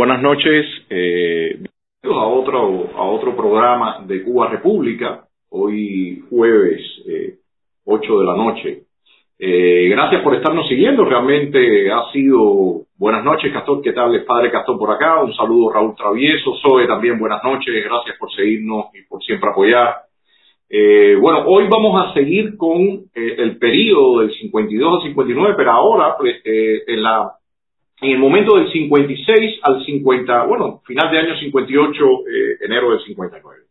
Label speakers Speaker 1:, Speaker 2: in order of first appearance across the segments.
Speaker 1: Buenas noches. Eh, a otro, a otro programa de Cuba República, hoy jueves eh, 8 de la noche. Eh, gracias por estarnos siguiendo, realmente ha sido buenas noches, Castor, ¿qué tal? Padre Castor por acá, un saludo Raúl Travieso, Zoe también buenas noches, gracias por seguirnos y por siempre apoyar. Eh, bueno, hoy vamos a seguir con eh, el periodo del 52 al 59, pero ahora pues, eh, en la en el momento del 56 al 50, bueno, final de año 58, eh, enero del 59.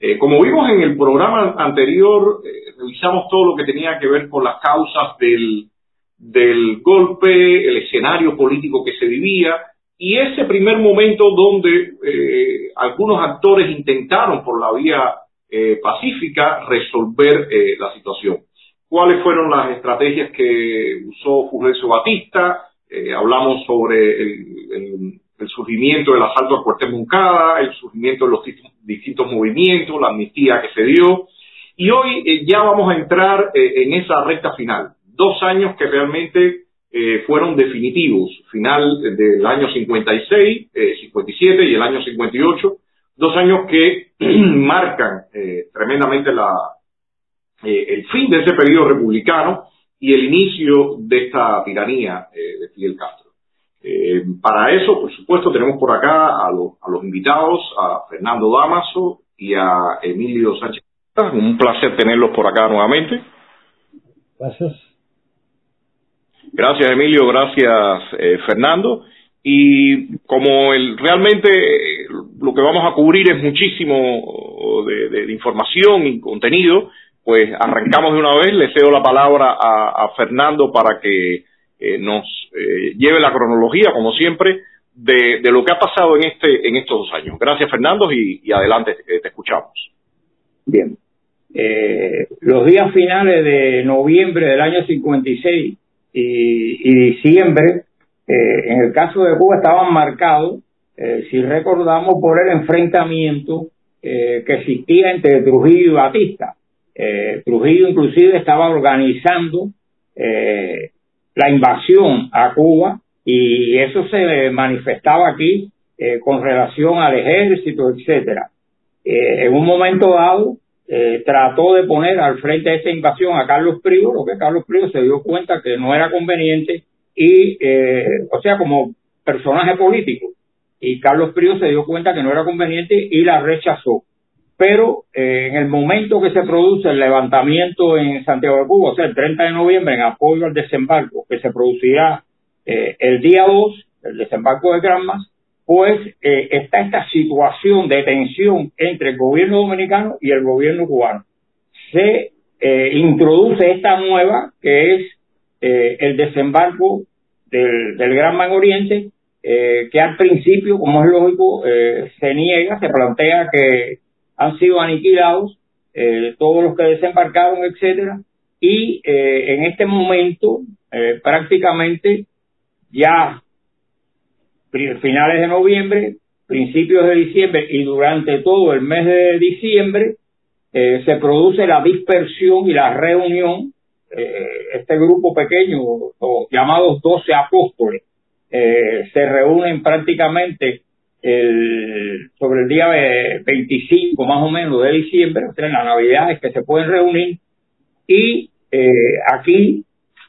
Speaker 1: Eh, como vimos en el programa anterior, eh, revisamos todo lo que tenía que ver con las causas del, del golpe, el escenario político que se vivía y ese primer momento donde eh, algunos actores intentaron por la vía eh, pacífica resolver la situación. ¿Cuáles fueron las estrategias que usó Fulgencio Batista? Eh, hablamos sobre el, surgimiento del asalto al cuartel Moncada, el surgimiento de los distintos movimientos, la amnistía que se dio. Y hoy eh, ya vamos a entrar eh, en esa recta final. Dos años que realmente fueron definitivos. Final del año 56, 57 y el año 58. Dos años que marcan tremendamente la, el fin de ese periodo republicano y el inicio de esta tiranía eh, de Fidel Castro. Eh, para eso, por supuesto, tenemos por acá a, lo, a, los invitados, a Fernando Damaso y a Emilio Sánchez. Un placer tenerlos por acá nuevamente.
Speaker 2: Gracias.
Speaker 1: Gracias, Emilio. Gracias, eh, Fernando. Y como el, realmente lo que vamos a cubrir es muchísimo de, de, de información y contenido, pues arrancamos de una vez. Le cedo la palabra a, Fernando para que eh, nos eh, lleve la cronología, como siempre, de, de, lo que ha pasado en este en estos dos años. Gracias, Fernando, y, adelante, te, te, escuchamos.
Speaker 2: Bien. Eh, los días finales de noviembre del año 56 y, y diciembre, eh, en el caso de Cuba, estaban marcados, eh, si recordamos, por el enfrentamiento que existía entre Trujillo y Batista eh, Trujillo inclusive estaba organizando eh, la invasión a Cuba y eso se manifestaba aquí eh, con relación al ejército, etcétera. Eh, en un momento dado eh, trató de poner al frente de esta invasión a Carlos Privo, lo que Carlos Privo se dio cuenta que no era conveniente y, o sea, como personaje político, y Carlos Privo se dio cuenta que no era conveniente y la rechazó pero eh, en el momento que se produce el levantamiento en Santiago de Cuba, o sea, el 30 de noviembre, en apoyo al desembarco, que se producirá eh, el día 2, el desembarco de Granmas, pues eh, está esta situación de tensión entre el gobierno dominicano y el gobierno cubano. Se eh, introduce esta nueva, que es eh, el desembarco del, del Gran Oriente, eh, que al principio, como es lógico, se niega, se plantea que han sido aniquilados, eh, todos los que desembarcaron, etcétera, y eh, en este momento eh, prácticamente ya finales de noviembre, principios de diciembre y durante todo el mes de diciembre se produce la dispersión y la reunión, este grupo pequeño, llamados doce apóstoles, se reúnen prácticamente el, sobre el día 25 más o menos de diciembre, o sea, en las navidades que se pueden reunir y eh, aquí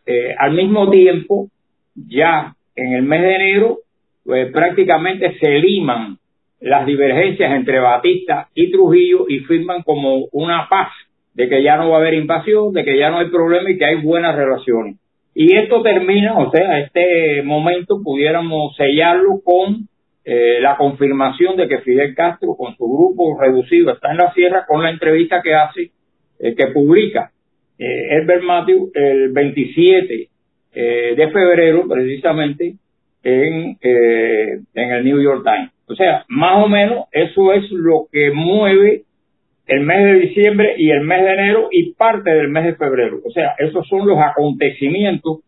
Speaker 2: eh, al mismo tiempo ya en el mes de enero pues, prácticamente se liman las divergencias entre Batista y Trujillo y firman como una paz de que ya no va a haber invasión, de que ya no hay problema y que hay buenas relaciones. Y esto termina, o sea, este momento pudiéramos sellarlo con eh, la confirmación de que Fidel Castro con su grupo reducido está en la sierra con la entrevista que hace, eh, que publica eh, Herbert Matthew el 27 eh, de febrero precisamente en, eh, en el New York Times. O sea, más o menos eso es lo que mueve el mes de diciembre y el mes de enero y parte del mes de febrero. O sea, esos son los acontecimientos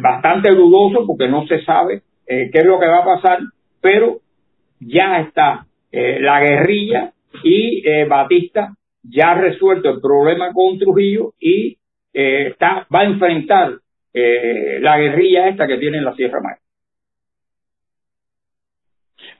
Speaker 2: bastante dudosos porque no se sabe qué es lo que va a pasar pero ya está eh, la guerrilla y eh, Batista ya ha resuelto el problema con Trujillo y eh, está va a enfrentar la guerrilla esta que tiene en la Sierra Maestra.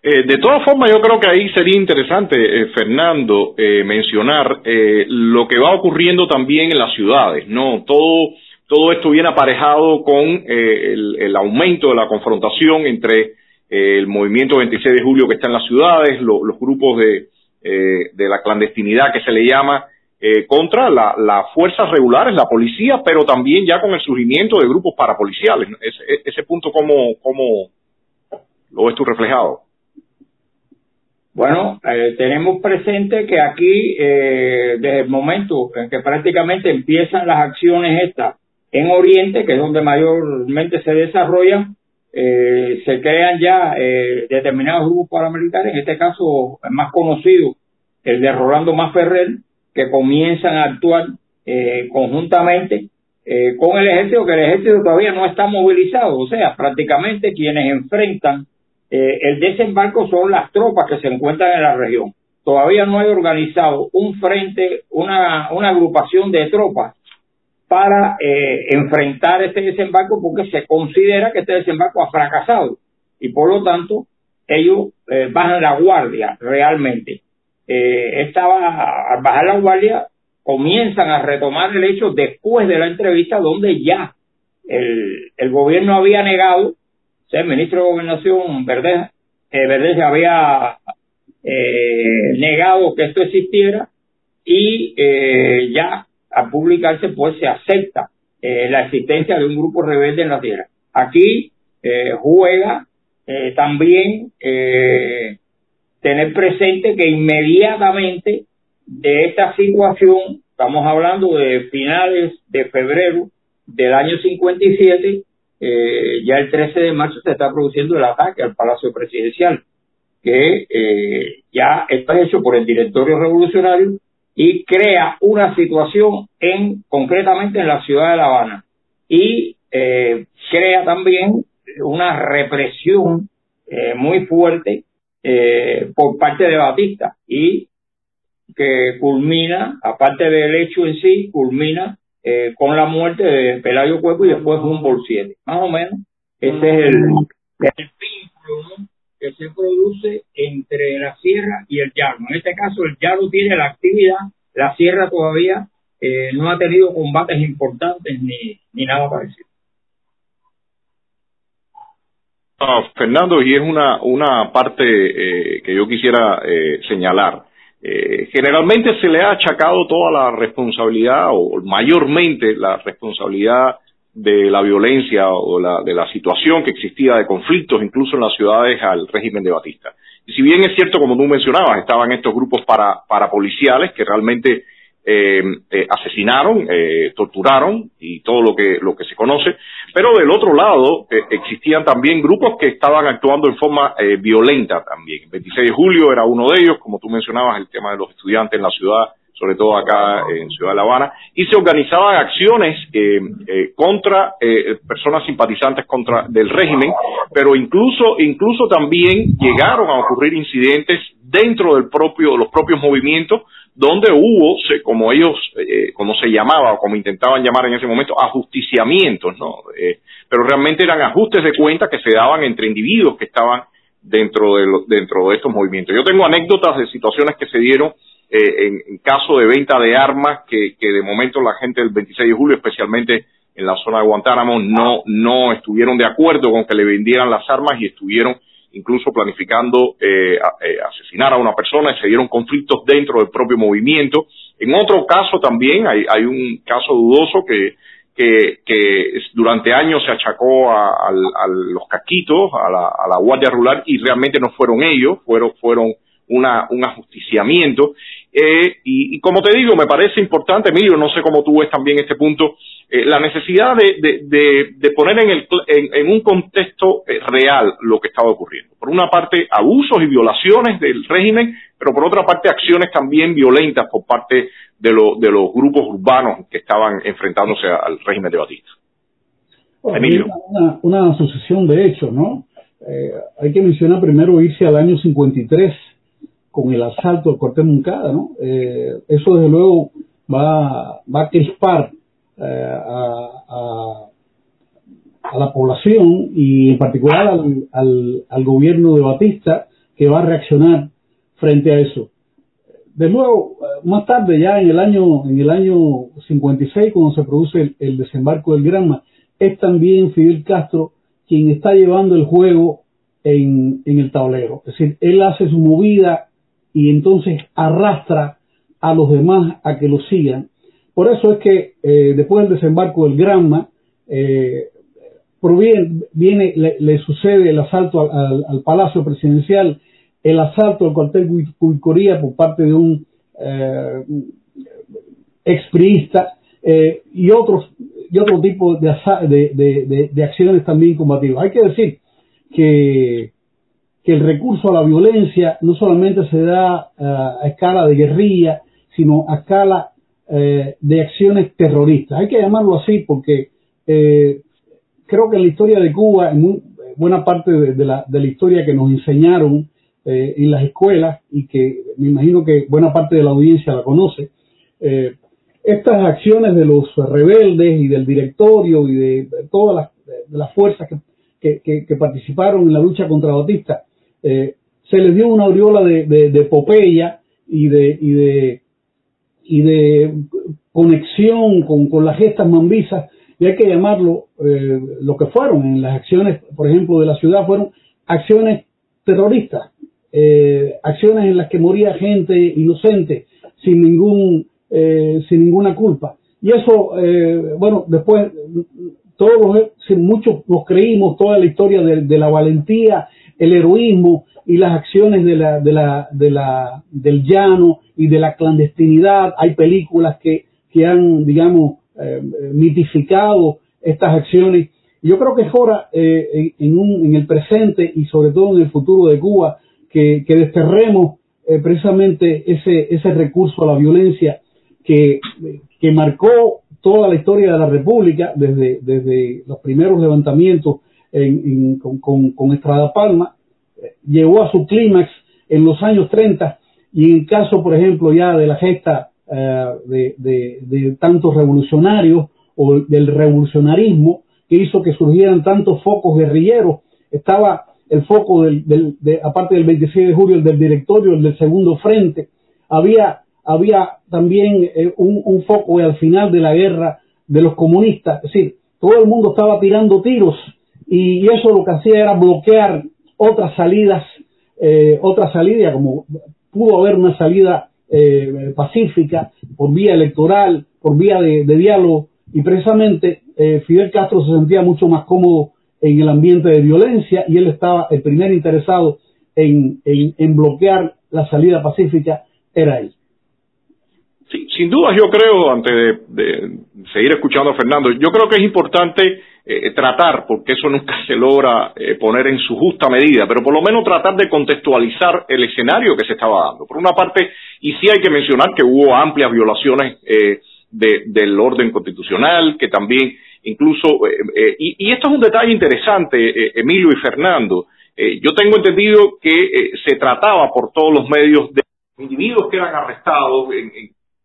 Speaker 1: De todas formas, yo creo que ahí sería interesante, Fernando, eh, mencionar lo que va ocurriendo también en las ciudades, ¿no? Todo, todo esto viene aparejado con el, aumento de la confrontación entre el movimiento 26 de julio que está en las ciudades, los grupos de, de la clandestinidad que se le llama, contra las fuerzas regulares, la policía, pero también ya con el surgimiento de grupos parapoliciales. Ese, punto, ¿cómo, ¿cómo lo ves tú reflejado?
Speaker 2: Bueno, eh, tenemos presente que aquí, eh, desde el momento en que prácticamente empiezan las acciones estas en Oriente, que es donde mayormente se desarrollan, eh, se crean ya determinados grupos paramilitares, en este caso el más conocido, el de Rolando Maferrer, que comienzan a actuar conjuntamente con el ejército, que el ejército todavía no está movilizado, o sea, prácticamente quienes enfrentan eh, el desembarco son las tropas que se encuentran en la región. Todavía no hay organizado un frente, una agrupación de tropas para eh, enfrentar este desembarco porque se considera que este desembarco ha fracasado y por lo tanto ellos eh, bajan la guardia realmente. Eh, al bajar la guardia comienzan a retomar el hecho después de la entrevista donde ya el, gobierno había negado el ministro de Gobernación, Verdeja, eh, había eh, negado que esto existiera y eh, ya a publicarse pues se acepta eh, la existencia de un grupo rebelde en la tierra. Aquí juega también tener presente que inmediatamente de esta situación, estamos hablando de finales de febrero del año 57, eh, ya el 13 de marzo se está produciendo el ataque al Palacio Presidencial, que eh, ya está hecho por el directorio revolucionario y crea una situación en concretamente en la ciudad de La Habana y eh, crea también una represión muy fuerte por parte de Batista y que culmina, aparte del hecho en sí, culmina eh, con la muerte de Pelayo Cuerpo y después Humboldt 7. Más o menos, ese es el, vínculo que se produce entre la sierra y el llano. En este caso, el llano tiene la actividad, la sierra todavía eh, no ha tenido combates importantes ni, ni nada parecido.
Speaker 1: Ah, Fernando, y es una, una parte eh, que yo quisiera señalar. Eh, generalmente se le ha achacado toda la responsabilidad o mayormente la responsabilidad de la violencia o la, de la situación que existía de conflictos incluso en las ciudades al régimen de Batista. Y si bien es cierto, como tú mencionabas, estaban estos grupos para, parapoliciales que realmente eh, eh, asesinaron, eh, torturaron y todo lo que, lo que se conoce, pero del otro lado eh, existían también grupos que estaban actuando en forma eh, violenta también. El 26 de julio era uno de ellos, como tú mencionabas, el tema de los estudiantes en la ciudad, sobre todo acá en Ciudad de La Habana, y se organizaban acciones eh, contra personas simpatizantes contra del régimen, pero incluso incluso también llegaron a ocurrir incidentes dentro del propio los propios movimientos donde hubo, como ellos, eh, como se llamaba o como intentaban llamar en ese momento, ajusticiamientos, ¿no? Eh, pero realmente eran ajustes de cuentas que se daban entre individuos que estaban dentro de, dentro de estos movimientos. Yo tengo anécdotas de situaciones que se dieron eh, en, caso de venta de armas que, que de momento la gente del 26 de julio, especialmente en la zona de Guantánamo, no, no estuvieron de acuerdo con que le vendieran las armas y estuvieron incluso planificando eh, eh, asesinar a una persona y se dieron conflictos dentro del propio movimiento. En otro caso también hay, hay un caso dudoso que, que, que durante años se achacó a, los caquitos, a la, a la Guardia Rural y realmente no fueron ellos, fueron, fueron una, un ajusticiamiento. Eh, y, como te digo, me parece importante, Emilio, no sé cómo tú ves también este punto, eh, la necesidad de, de, poner en, el, en, un contexto eh, real lo que estaba ocurriendo. Por una parte, abusos y violaciones del régimen, pero por otra parte, acciones también violentas por parte de, de los grupos urbanos que estaban enfrentándose al régimen de Batista.
Speaker 3: Emilio. Una, una, asociación de hechos, ¿no? hay que mencionar primero irse al año 53 con el asalto al cuartel Moncada, ¿no? Eh, eso desde luego va, a crispar eh, a, a, la población y en particular al, al, gobierno de Batista que va a reaccionar frente a eso. De nuevo, más tarde, ya en el año, en el año 56, cuando se produce el, desembarco del Granma, es también Fidel Castro quien está llevando el juego en, en el tablero. Es decir, él hace su movida y entonces arrastra a los demás a que lo sigan. Por eso es que eh, después del desembarco del Granma, eh, viene, le, sucede el asalto al, Palacio Presidencial, el asalto al cuartel Cuicoría por parte de un eh, expriista eh, y otros y otro tipo de, de, de, acciones también combativas. Hay que decir que, que el recurso a la violencia no solamente se da a escala de guerrilla, sino a escala eh, de acciones terroristas. Hay que llamarlo así porque eh, creo que en la historia de Cuba, en buena parte de, la, de, la, historia que nos enseñaron eh, en las escuelas y que me imagino que buena parte de la audiencia la conoce, eh, estas acciones de los rebeldes y del directorio y de, todas las, las fuerzas que, que, participaron en la lucha contra Batista, eh, se les dio una aureola de, de, y de, y de, y de conexión con, con las gestas mambisas y hay que llamarlo eh, lo que fueron en las acciones, por ejemplo, de la ciudad, fueron acciones terroristas, eh, acciones en las que moría gente inocente sin ningún eh, sin ninguna culpa. Y eso, bueno, después todos los, muchos nos creímos toda la historia de, la valentía, el heroísmo y las acciones de la, de la, de la, del llano y de la clandestinidad. Hay películas que, que han, digamos, eh, mitificado estas acciones. Yo creo que es hora eh, en, un, en, el presente y sobre todo en el futuro de Cuba que, que desterremos eh, precisamente ese, ese recurso a la violencia que, que marcó toda la historia de la República desde, desde los primeros levantamientos en, con, con, con, Estrada Palma, llegó a su clímax en los años 30 y en caso, por ejemplo, ya de la gesta eh, de, de, tantos revolucionarios o del revolucionarismo que hizo que surgieran tantos focos guerrilleros. Estaba el foco del, de, aparte del 26 de julio, el del directorio, el del segundo frente. Había, había también eh, un, foco al final de la guerra de los comunistas. Es decir, todo el mundo estaba tirando tiros y, eso lo que hacía era bloquear otras salidas, eh, otra salida, como pudo haber una salida eh, pacífica, por vía electoral, por vía de, diálogo, y precisamente eh, Fidel Castro se sentía mucho más cómodo en el ambiente de violencia y él estaba el primer interesado en, en, bloquear la salida pacífica, era él.
Speaker 1: Sí, sin duda yo creo, antes de, seguir escuchando a Fernando, yo creo que es importante eh, tratar, porque eso nunca se logra eh, poner en su justa medida, pero por lo menos tratar de contextualizar el escenario que se estaba dando. Por una parte, y sí hay que mencionar que hubo amplias violaciones eh, del orden constitucional, que también incluso, y, esto es un detalle interesante, Emilio y Fernando, yo tengo entendido que se trataba por todos los medios de individuos que eran arrestados,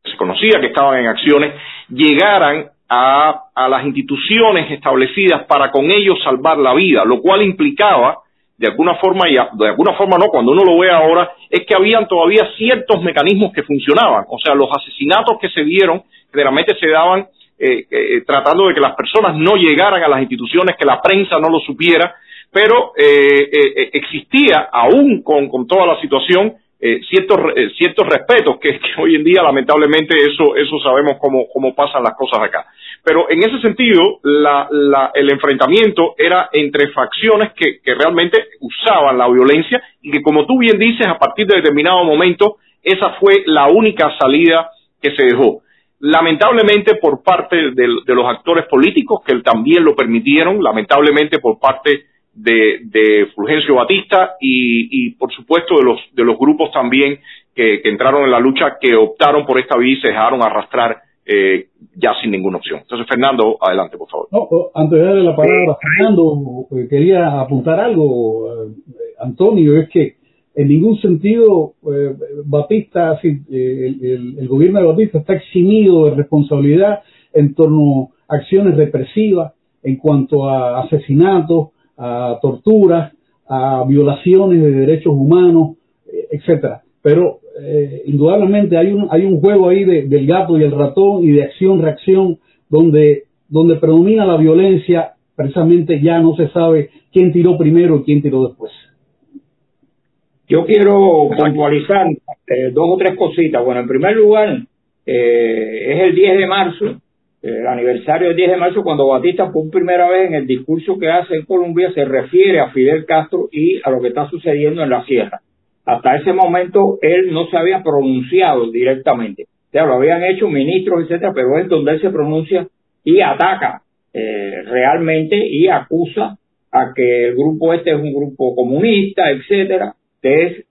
Speaker 1: se conocía que estaban en acciones, llegaran a, a las instituciones establecidas para con ellos salvar la vida, lo cual implicaba de alguna forma, y de alguna forma no, cuando uno lo ve ahora, es que habían todavía ciertos mecanismos que funcionaban. O sea, los asesinatos que se dieron generalmente se daban eh, eh, tratando de que las personas no llegaran a las instituciones, que la prensa no lo supiera, pero eh, existía, aún con, con toda la situación, eh, ciertos, eh, ciertos respetos que, hoy en día lamentablemente eso, eso sabemos cómo, cómo pasan las cosas acá. Pero en ese sentido, la, la, el enfrentamiento era entre facciones que, que realmente usaban la violencia y que como tú bien dices, a partir de determinado momento, esa fue la única salida que se dejó. Lamentablemente por parte de, de los actores políticos que también lo permitieron, lamentablemente por parte de, de Fulgencio Batista y, y, por supuesto de los, de los grupos también que, que, entraron en la lucha que optaron por esta vía y se dejaron arrastrar eh, ya sin ninguna opción. Entonces, Fernando, adelante, por favor.
Speaker 3: No, antes de darle la palabra a Fernando, eh, quería apuntar algo, eh, Antonio, es que en ningún sentido eh, Batista, el, el, el, gobierno de Batista está eximido de responsabilidad en torno a acciones represivas en cuanto a asesinatos, a torturas, a violaciones de derechos humanos, eh, etcétera. Pero eh, indudablemente hay un, hay un juego ahí del gato y el ratón y de acción-reacción donde, donde predomina la violencia, precisamente ya no se sabe quién tiró primero y quién tiró después.
Speaker 2: Yo quiero puntualizar eh, dos o tres cositas. Bueno, en primer lugar, eh, es el 10 de marzo, el aniversario del 10 de marzo, cuando Batista por primera vez en el discurso que hace en Colombia se refiere a Fidel Castro y a lo que está sucediendo en la sierra. Hasta ese momento él no se había pronunciado directamente. O sea, lo habían hecho ministros, etcétera, pero es donde él se pronuncia y ataca eh, realmente y acusa a que el grupo este es un grupo comunista, etcétera, es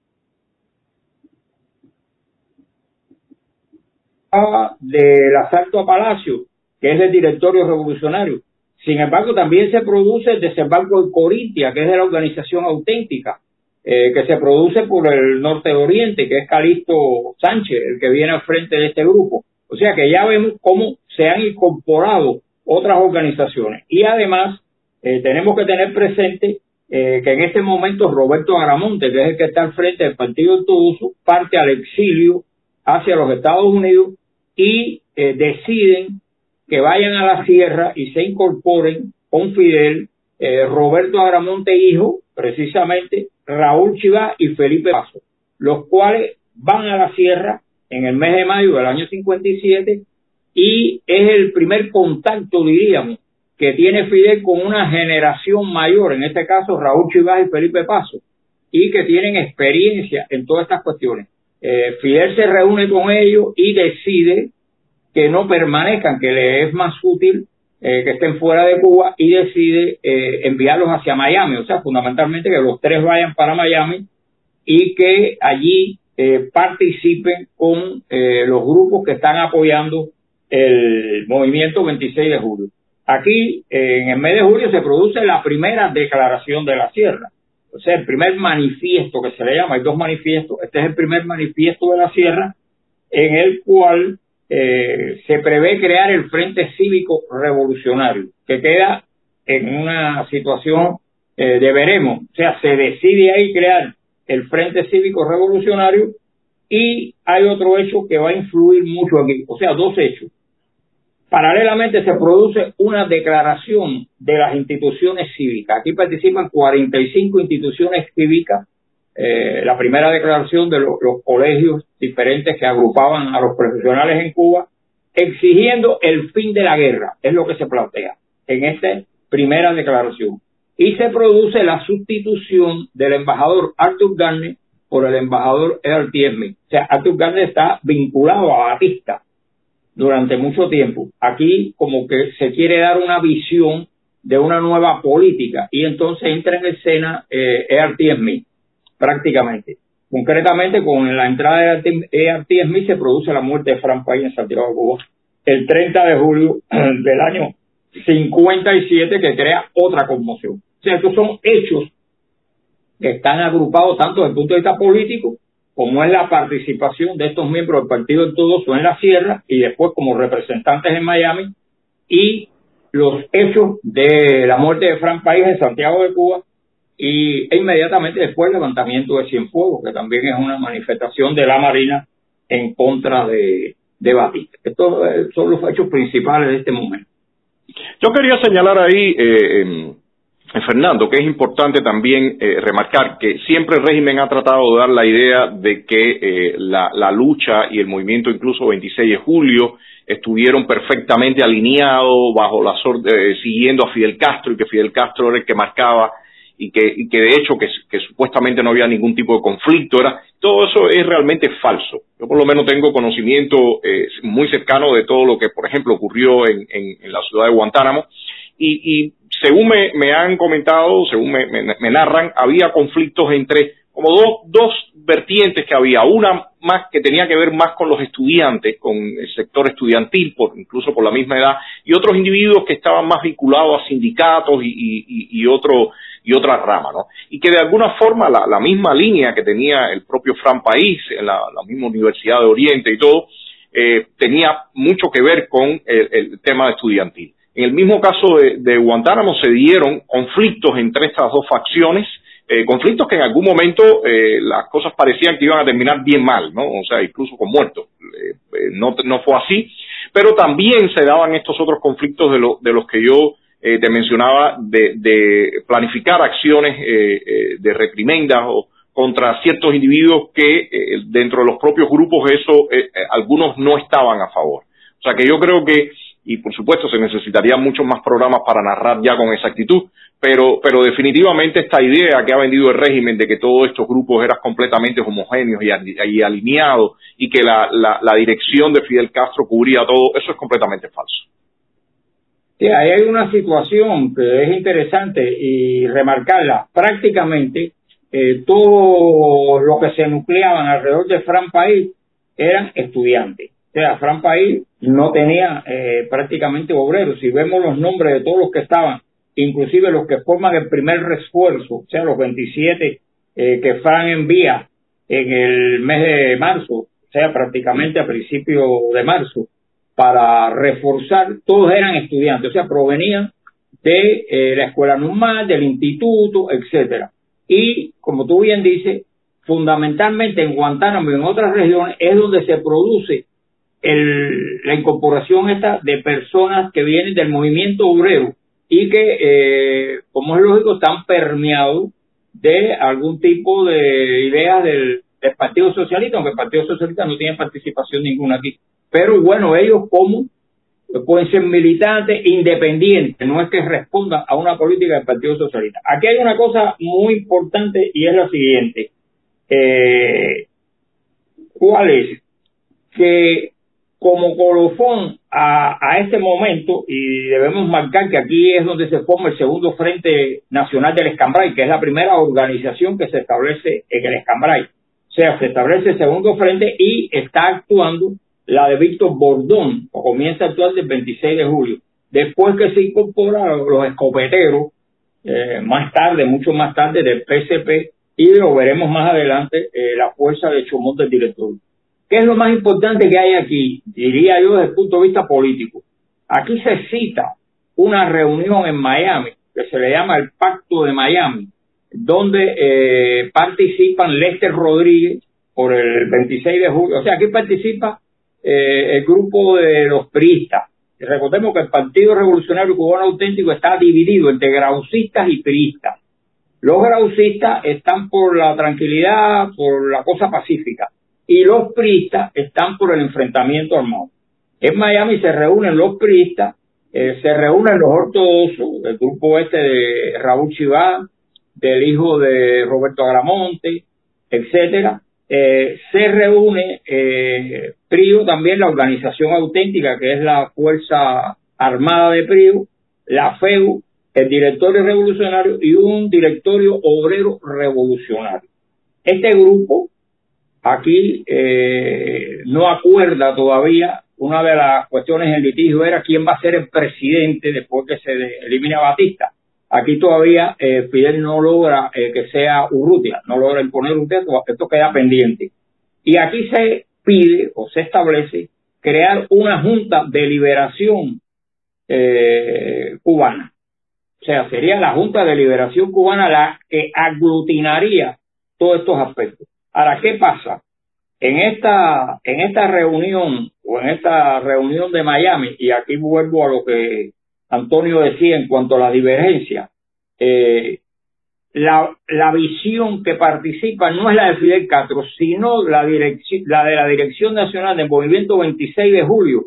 Speaker 2: del asalto a Palacio, que es del directorio revolucionario. Sin embargo, también se produce el desembarco de Corintia, que es de la organización auténtica, eh, que se produce por el norte de Oriente, que es Calixto Sánchez, el que viene al frente de este grupo. O sea que ya vemos cómo se han incorporado otras organizaciones. Y además, eh, tenemos que tener presente eh, que en este momento Roberto Aramonte, que es el que está al frente del partido Tuduzo, parte al exilio hacia los Estados Unidos y eh, deciden que vayan a la sierra y se incorporen con Fidel, eh, Roberto Aramonte hijo, precisamente Raúl Chivá y Felipe Paso, los cuales van a la sierra en el mes de mayo del año 57 y es el primer contacto, diríamos, que tiene Fidel con una generación mayor, en este caso Raúl Chivas y Felipe Paso, y que tienen experiencia en todas estas cuestiones. Eh, Fidel se reúne con ellos y decide que no permanezcan, que le es más útil eh, que estén fuera de Cuba y decide eh, enviarlos hacia Miami, o sea, fundamentalmente que los tres vayan para Miami y que allí participen con los grupos que están apoyando el movimiento 26 de julio. Aquí, en el mes de julio, se produce la primera declaración de la sierra. O sea, el primer manifiesto que se le llama, hay dos manifiestos. Este es el primer manifiesto de la sierra en el cual eh, se prevé crear el Frente Cívico Revolucionario, que queda en una situación eh, de veremos. O sea, se decide ahí crear el Frente Cívico Revolucionario y hay otro hecho que va a influir mucho aquí. O sea, dos hechos. Paralelamente se produce una declaración de las instituciones cívicas. Aquí participan 45 instituciones cívicas. Eh, la primera declaración de los colegios diferentes que agrupaban a los profesionales en Cuba, exigiendo el fin de la guerra, es lo que se plantea en esta primera declaración. Y se produce la sustitución del embajador Arthur Garner por el embajador Edward Tiesme. O sea, Arthur Garner está vinculado a Batista durante mucho tiempo. Aquí como que se quiere dar una visión de una nueva política y entonces entra en escena eh, prácticamente. Concretamente con la entrada de ERT Smith se produce la muerte de Frank Pay en Santiago de Cuba el 30 de julio del año 57 que crea otra conmoción. Estos son hechos que están agrupados tanto desde el punto de vista político como es la participación de estos miembros del Partido de Todos o en la Sierra y después como representantes en Miami y los hechos de la muerte de Frank País en Santiago de Cuba y e inmediatamente después el levantamiento de Cienfuegos, que también es una manifestación de la Marina en contra de, de Batista. Estos eh, son los hechos principales de este momento.
Speaker 1: Yo quería señalar ahí, eh, eh, Fernando, que es importante también eh, remarcar que siempre el régimen ha tratado de dar la idea de que eh, la, lucha y el movimiento incluso 26 de julio estuvieron perfectamente alineados bajo la siguiendo a Fidel Castro y que Fidel Castro era el que marcaba y que, y que de hecho que, supuestamente no había ningún tipo de conflicto era todo eso es realmente falso yo por lo menos tengo conocimiento muy cercano de todo lo que por ejemplo ocurrió en, en, la ciudad de Guantánamo y, y según me, me, han comentado, según me, me, narran, había conflictos entre como dos, dos vertientes que había. Una más que tenía que ver más con los estudiantes, con el sector estudiantil, por, incluso por la misma edad, y otros individuos que estaban más vinculados a sindicatos y, y, y otro y otra rama, ¿no? Y que de alguna forma la, la misma línea que tenía el propio Fran País, en la, misma Universidad de Oriente y todo, eh, tenía mucho que ver con el, el tema estudiantil. En el mismo caso de, Guantánamo se dieron conflictos entre estas dos facciones eh, conflictos que en algún momento eh, las cosas parecían que iban a terminar bien mal, ¿no? O sea, incluso con muertos. Eh, no, no fue así, pero también se daban estos otros conflictos de, lo, de los que yo te mencionaba, de, de planificar acciones de reprimendas o contra ciertos individuos que dentro de los propios grupos eso algunos no estaban a favor. O sea que yo creo que y por supuesto se necesitarían muchos más programas para narrar ya con exactitud, pero, pero definitivamente esta idea que ha vendido el régimen de que todos estos grupos eran completamente homogéneos y, alineados y que la, la, dirección de Fidel Castro cubría todo, eso es completamente falso.
Speaker 2: Ahí hay una situación que es interesante y remarcarla. Prácticamente eh, todos los que se nucleaban alrededor de Fran País eran estudiantes. O sea, Fran País no tenía eh, prácticamente obreros. Si vemos los nombres de todos los que estaban, inclusive los que forman el primer refuerzo, o sea, los 27 eh, que Fran envía en el mes de marzo, o sea, prácticamente a principios de marzo, para reforzar, todos eran estudiantes, o sea, provenían de eh, la escuela normal, del instituto, etcétera. Y, como tú bien dices, fundamentalmente en Guantánamo y en otras regiones es donde se produce la incorporación esta de personas que vienen del movimiento obrero y que, eh, como es lógico, están permeados de algún tipo de ideas del, Partido Socialista, aunque el Partido Socialista no tiene participación ninguna aquí. Pero bueno, ellos como pueden ser militantes independientes, no es que respondan a una política del Partido Socialista. Aquí hay una cosa muy importante y es la siguiente. Eh, ¿Cuál es? Que como colofón a, a, este momento, y debemos marcar que aquí es donde se forma el segundo Frente Nacional del Escambray, que es la primera organización que se establece en el Escambray. O sea, se establece el segundo frente y está actuando la de Víctor Bordón, comienza a actuar el 26 de julio. Después que se incorporan los escopeteros, eh, más tarde, mucho más tarde, del PCP, y lo veremos más adelante, eh, la fuerza de Chomón del director. ¿Qué es lo más importante que hay aquí? Diría yo desde el punto de vista político. Aquí se cita una reunión en Miami que se le llama el Pacto de Miami, donde eh, participan Lester Rodríguez por el 26 de julio. O sea, aquí participa eh, el grupo de los priistas. Recordemos que el Partido Revolucionario Cubano Auténtico está dividido entre graucistas y priistas. Los graucistas están por la tranquilidad, por la cosa pacífica y los priistas están por el enfrentamiento armado. En Miami se reúnen los priistas, eh, se reúnen los ortodoxos, el grupo este de Raúl Chivá, del hijo de Roberto Agramonte, etcétera. Eh, se reúne eh, también, la organización auténtica que es la Fuerza Armada de PRIO, la FEU, el directorio revolucionario y un directorio obrero revolucionario. Este grupo Aquí eh, no acuerda todavía, una de las cuestiones en litigio era quién va a ser el presidente después que se elimine a Batista. Aquí todavía eh, Fidel no logra eh, que sea Urrutia, no logra imponer Urrutia, esto queda pendiente. Y aquí se pide o se establece crear una junta de liberación cubana. O sea, sería la Junta de Liberación Cubana la que aglutinaría todos estos aspectos. Ahora, ¿qué pasa? En esta, en esta reunión o en esta reunión de Miami, y aquí vuelvo a lo que Antonio decía en cuanto a la divergencia, eh, la, la, visión que participa no es la de Fidel Castro, sino la, la de la Dirección Nacional del Movimiento 26 de Julio,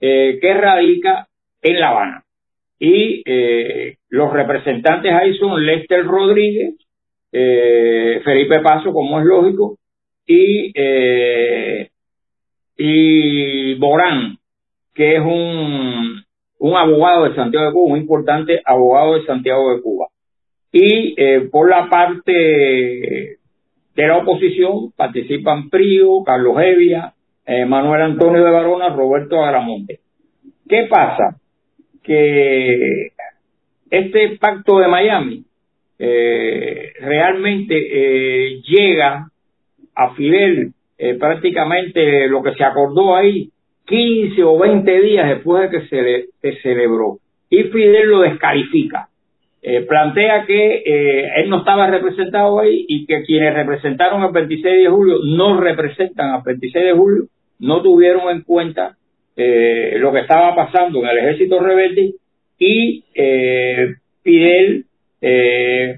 Speaker 2: eh, que radica en La Habana. Y eh, los representantes ahí son Lester Rodríguez, eh, Felipe Paso, como es lógico, y, y Borán, que es un, un abogado de Santiago de Cuba, un importante abogado de Santiago de Cuba. Y eh, por la parte de la oposición participan Prío, Carlos Evia, eh, Manuel Antonio de Barona, Roberto Agramonte. ¿Qué pasa? Que este pacto de Miami eh, realmente eh, llega a Fidel prácticamente lo que se acordó ahí 15 o 20 días después de que se, le, celebró y Fidel lo descalifica. Eh, plantea que eh, él no estaba representado ahí y que quienes representaron el 26 de julio no representan al 26 de julio, no tuvieron en cuenta eh, lo que estaba pasando en el ejército rebelde y Fidel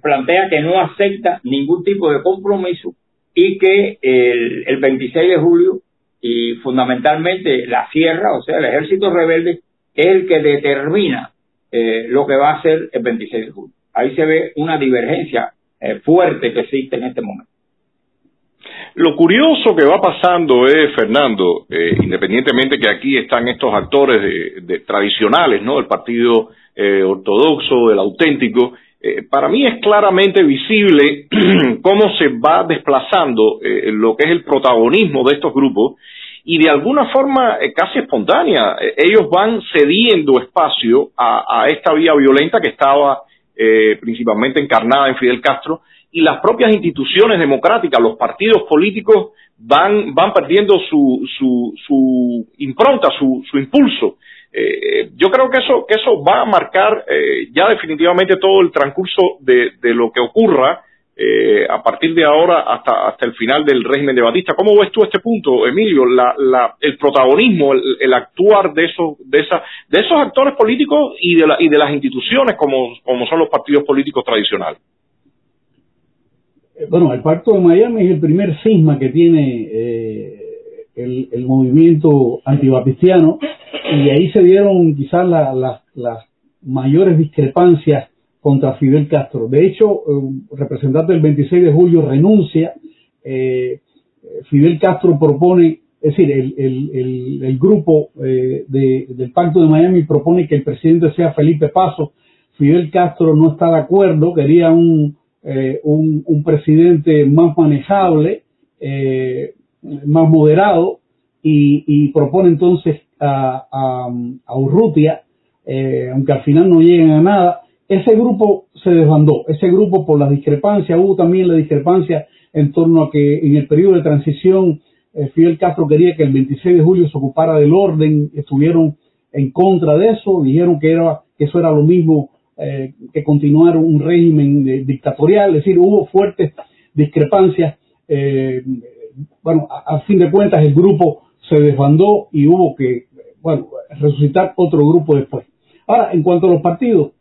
Speaker 2: plantea que no acepta ningún tipo de compromiso y que el, el 26 de julio y fundamentalmente la sierra, o sea, el ejército rebelde, es el que determina eh, lo que va a ser el 26 de julio. Ahí se ve una divergencia eh, fuerte que existe en este momento.
Speaker 1: Lo curioso que va pasando es, Fernando, eh, independientemente que aquí están estos actores de, tradicionales, ¿no? El partido ortodoxo, el auténtico, para mí es claramente visible cómo se va desplazando lo que es el protagonismo de estos grupos y de alguna forma eh, casi espontánea. Eh, ellos van cediendo espacio a, esta vía violenta que estaba eh, principalmente encarnada en Fidel Castro y las propias instituciones democráticas, los partidos políticos van, van perdiendo su, su, su impronta, su, su impulso. Yo creo que eso, que eso va a marcar ya definitivamente todo el transcurso de, lo que ocurra eh, a partir de ahora hasta, hasta el final del régimen de Batista. ¿Cómo ves tú este punto, Emilio? La, la, el protagonismo, el, actuar de esos, de, esa, de esos actores políticos y de, la, y de las instituciones como, como son los partidos políticos tradicionales.
Speaker 3: Eh, bueno, el Pacto de Miami es el primer cisma que tiene eh, el, el, movimiento antibatistiano y ahí se dieron quizás las mayores discrepancias contra Fidel Castro. De hecho, un representante del 26 de julio renuncia. Eh, Fidel Castro propone, es decir, el, grupo eh, del Pacto de Miami propone que el presidente sea Felipe Paso. Fidel Castro no está de acuerdo, quería un, eh, un, presidente más manejable, más moderado, y, propone entonces a, a Urrutia, aunque al final no lleguen a nada ese grupo se desbandó, ese grupo por las discrepancias, hubo también la discrepancia en torno a que en el periodo de transición eh, Fidel Castro quería que el 26 de julio se ocupara del orden, estuvieron en contra de eso, dijeron que era que eso era lo mismo eh, que continuar un régimen eh, dictatorial, es decir, hubo fuertes discrepancias. bueno, a, a, fin de cuentas el grupo se desbandó y hubo que, bueno, resucitar otro grupo después. Ahora, en cuanto a los partidos,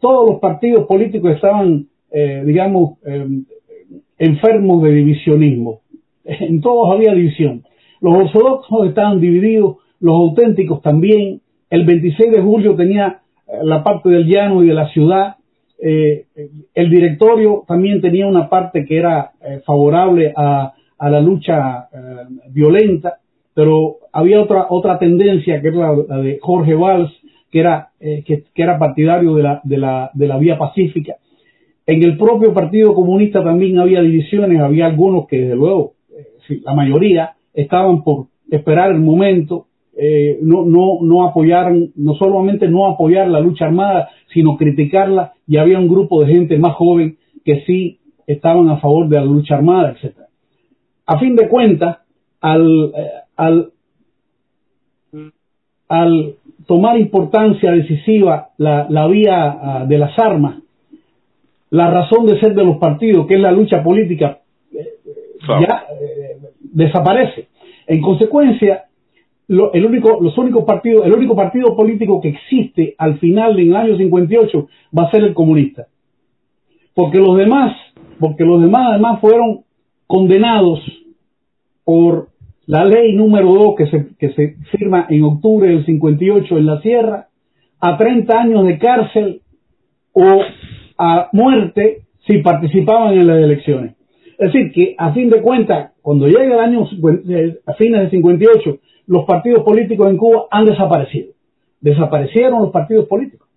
Speaker 3: todos los partidos políticos estaban, eh, digamos, em, enfermos de divisionismo. En todos había división. Los ortodoxos estaban divididos, los auténticos también. El 26 de julio tenía eh, la parte del llano y de la ciudad. Eh, el directorio también tenía una parte que era favorable a, la lucha violenta, pero había otra, otra tendencia que era la de Jorge Valls, que era, eh, que, era partidario de la, de, la, de la vía pacífica. En el propio Partido Comunista también había divisiones, había algunos que desde luego, eh, la mayoría, estaban por esperar el momento, eh, no, no, no apoyaron, no solamente no apoyar la lucha armada, sino criticarla, y había un grupo de gente más joven que sí estaban a favor de la lucha armada, etcétera. A fin de cuentas, al, al, al tomar importancia decisiva la, la vía ah, de las armas, la razón de ser de los partidos, que es la lucha política, eh, ya eh, desaparece. En consecuencia, el único, los únicos partidos, el único partido político que existe al final en el año 58 va a ser el comunista. Porque los demás, porque los demás además fueron condenados por la ley número 2 que se, que se firma en octubre del 58 en la Sierra, a 30 años de cárcel o a muerte si participaban en las elecciones. Es decir, que a fin de cuentas, cuando llega el año, eh, a fines del 58, los partidos políticos en Cuba han desaparecido. Desaparecieron los partidos políticos.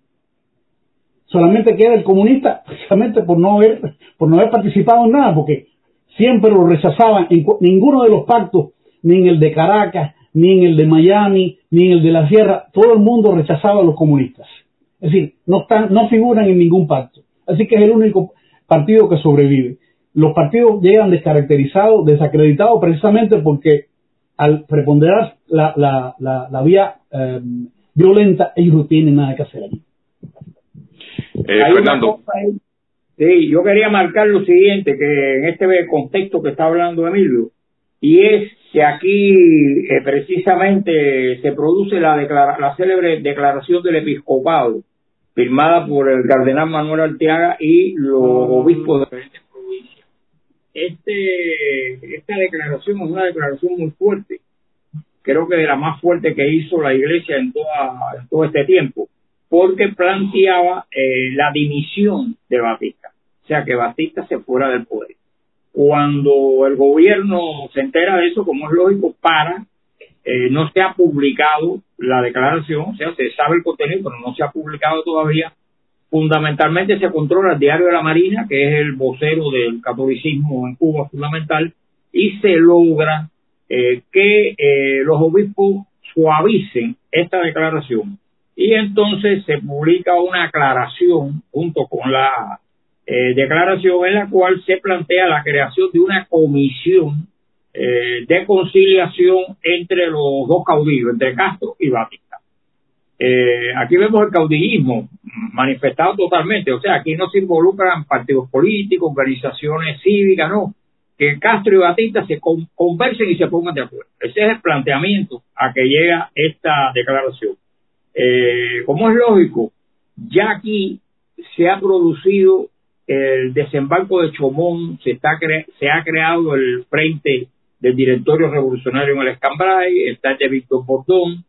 Speaker 3: Solamente queda el comunista, precisamente por no haber, por no haber participado en nada, porque siempre lo rechazaban. En, ninguno de los pactos ni en el de Caracas, ni en el de Miami, ni en el de la Sierra, todo el mundo rechazaba a los comunistas. Es decir, no, están, no figuran en ningún pacto. Así que es el único partido que sobrevive. Los partidos llegan descaracterizados, desacreditados precisamente porque al preponderar la, la, la, vía eh, violenta, ellos no tienen nada que hacer allí.
Speaker 1: Fernando.
Speaker 2: sí, yo quería marcar lo siguiente, que en este contexto que está hablando Emilio, y es que aquí precisamente se produce la, la célebre declaración del episcopado firmada por el cardenal Manuel Arteaga y los ah. obispos de diferentes provincias. Este, esta declaración es una declaración muy fuerte, creo que de la más fuerte que hizo la Iglesia en, toda, todo este tiempo, porque planteaba eh, la dimisión de Batista, o sea, que Batista se fuera del poder. Cuando el gobierno se entera de eso, como es lógico, para eh, no se ha publicado la declaración, o sea, se sabe el contenido, pero no se ha publicado todavía. Fundamentalmente se controla el diario de la Marina, que es el vocero del catolicismo en Cuba fundamental, y se logra eh, que eh, los obispos suavicen esta declaración. Y entonces se publica una aclaración junto con la declaración en la cual se plantea la creación de una comisión eh, de conciliación entre los dos caudillos, entre Castro y Batista. Eh, aquí vemos el caudillismo manifestado totalmente, o sea, aquí no se involucran partidos políticos, organizaciones cívicas, no, que Castro y Batista se conversen y se pongan de acuerdo. Ese es el planteamiento a que llega esta declaración. Eh, como es lógico, ya aquí se ha producido el desembarco de Chomón, se, está se ha creado el Frente del directorio revolucionario en el Escambray, está el de Víctor Bordón,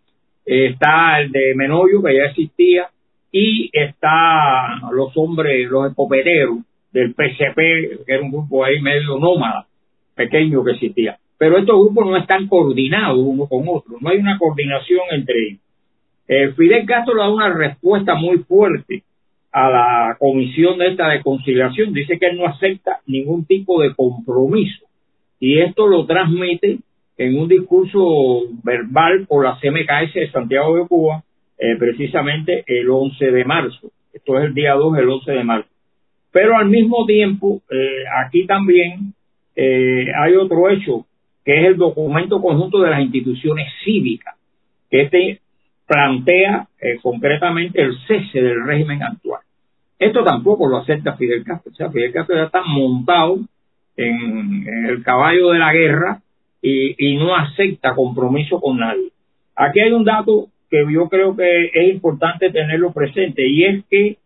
Speaker 2: está el de Menoyo, que ya existía, y está los hombres, los escopeteros del PCP, que era un grupo ahí medio nómada, pequeño que existía. Pero estos grupos no están coordinados uno con otro, no hay una coordinación entre ellos. Eh, Fidel Castro da una respuesta muy fuerte a la comisión de esta de conciliación. Dice que él no acepta ningún tipo de compromiso y esto lo transmite en un discurso verbal por la CMKS de Santiago de Cuba, eh, precisamente el 11 de marzo. Esto es el día 2, el 11 de marzo. Pero al mismo tiempo, eh, aquí también eh, hay otro hecho, que es el documento conjunto de las instituciones cívicas, que este plantea concretamente el cese del régimen actual. Esto tampoco lo acepta Fidel Castro. O sea, Fidel Castro ya está montado en, el caballo de la guerra y, no acepta compromiso con nadie. Aquí hay un dato que yo creo que es importante tenerlo presente y es que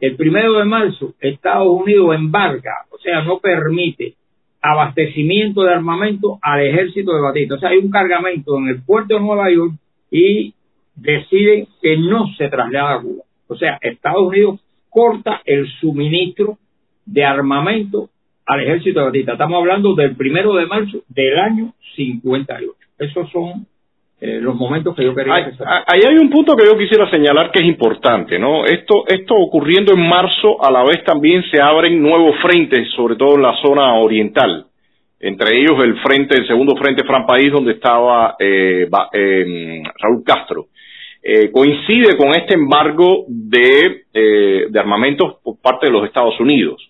Speaker 2: el primero de marzo Estados Unidos embarga, o sea, no permite abastecimiento de armamento al ejército de Batista. O sea, hay un cargamento en el puerto de Nueva York y deciden que no se traslada a Cuba. O sea, Estados Unidos corta el suministro de armamento al ejército de Batista. Estamos hablando del primero de marzo del año 58. Esos son eh, los momentos que yo quería
Speaker 1: Ahí hay un punto que yo quisiera señalar que es importante, ¿no? Esto, esto ocurriendo en marzo, a la vez también se abren nuevos frentes, sobre todo en la zona oriental. Entre ellos el frente, el segundo frente Fran País, donde estaba eh, eh, Raúl Castro. Coincide con este embargo de, de armamentos por parte de los Estados Unidos.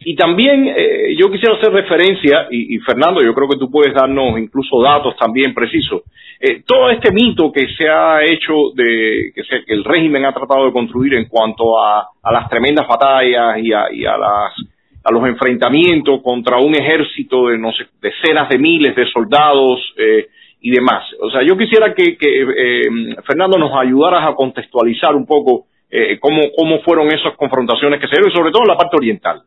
Speaker 1: Y también eh, yo quisiera hacer referencia, y, Fernando, yo creo que tú puedes darnos incluso datos también precisos, eh, todo este mito que se ha hecho de que, el régimen ha tratado de construir en cuanto a, las tremendas batallas y a, y a, las, a los enfrentamientos contra un ejército de no sé, decenas de miles de soldados eh, y demás. O sea, yo quisiera que, que Fernando nos ayudaras a contextualizar un poco cómo, cómo fueron esas confrontaciones que se dieron, y sobre todo en la parte oriental.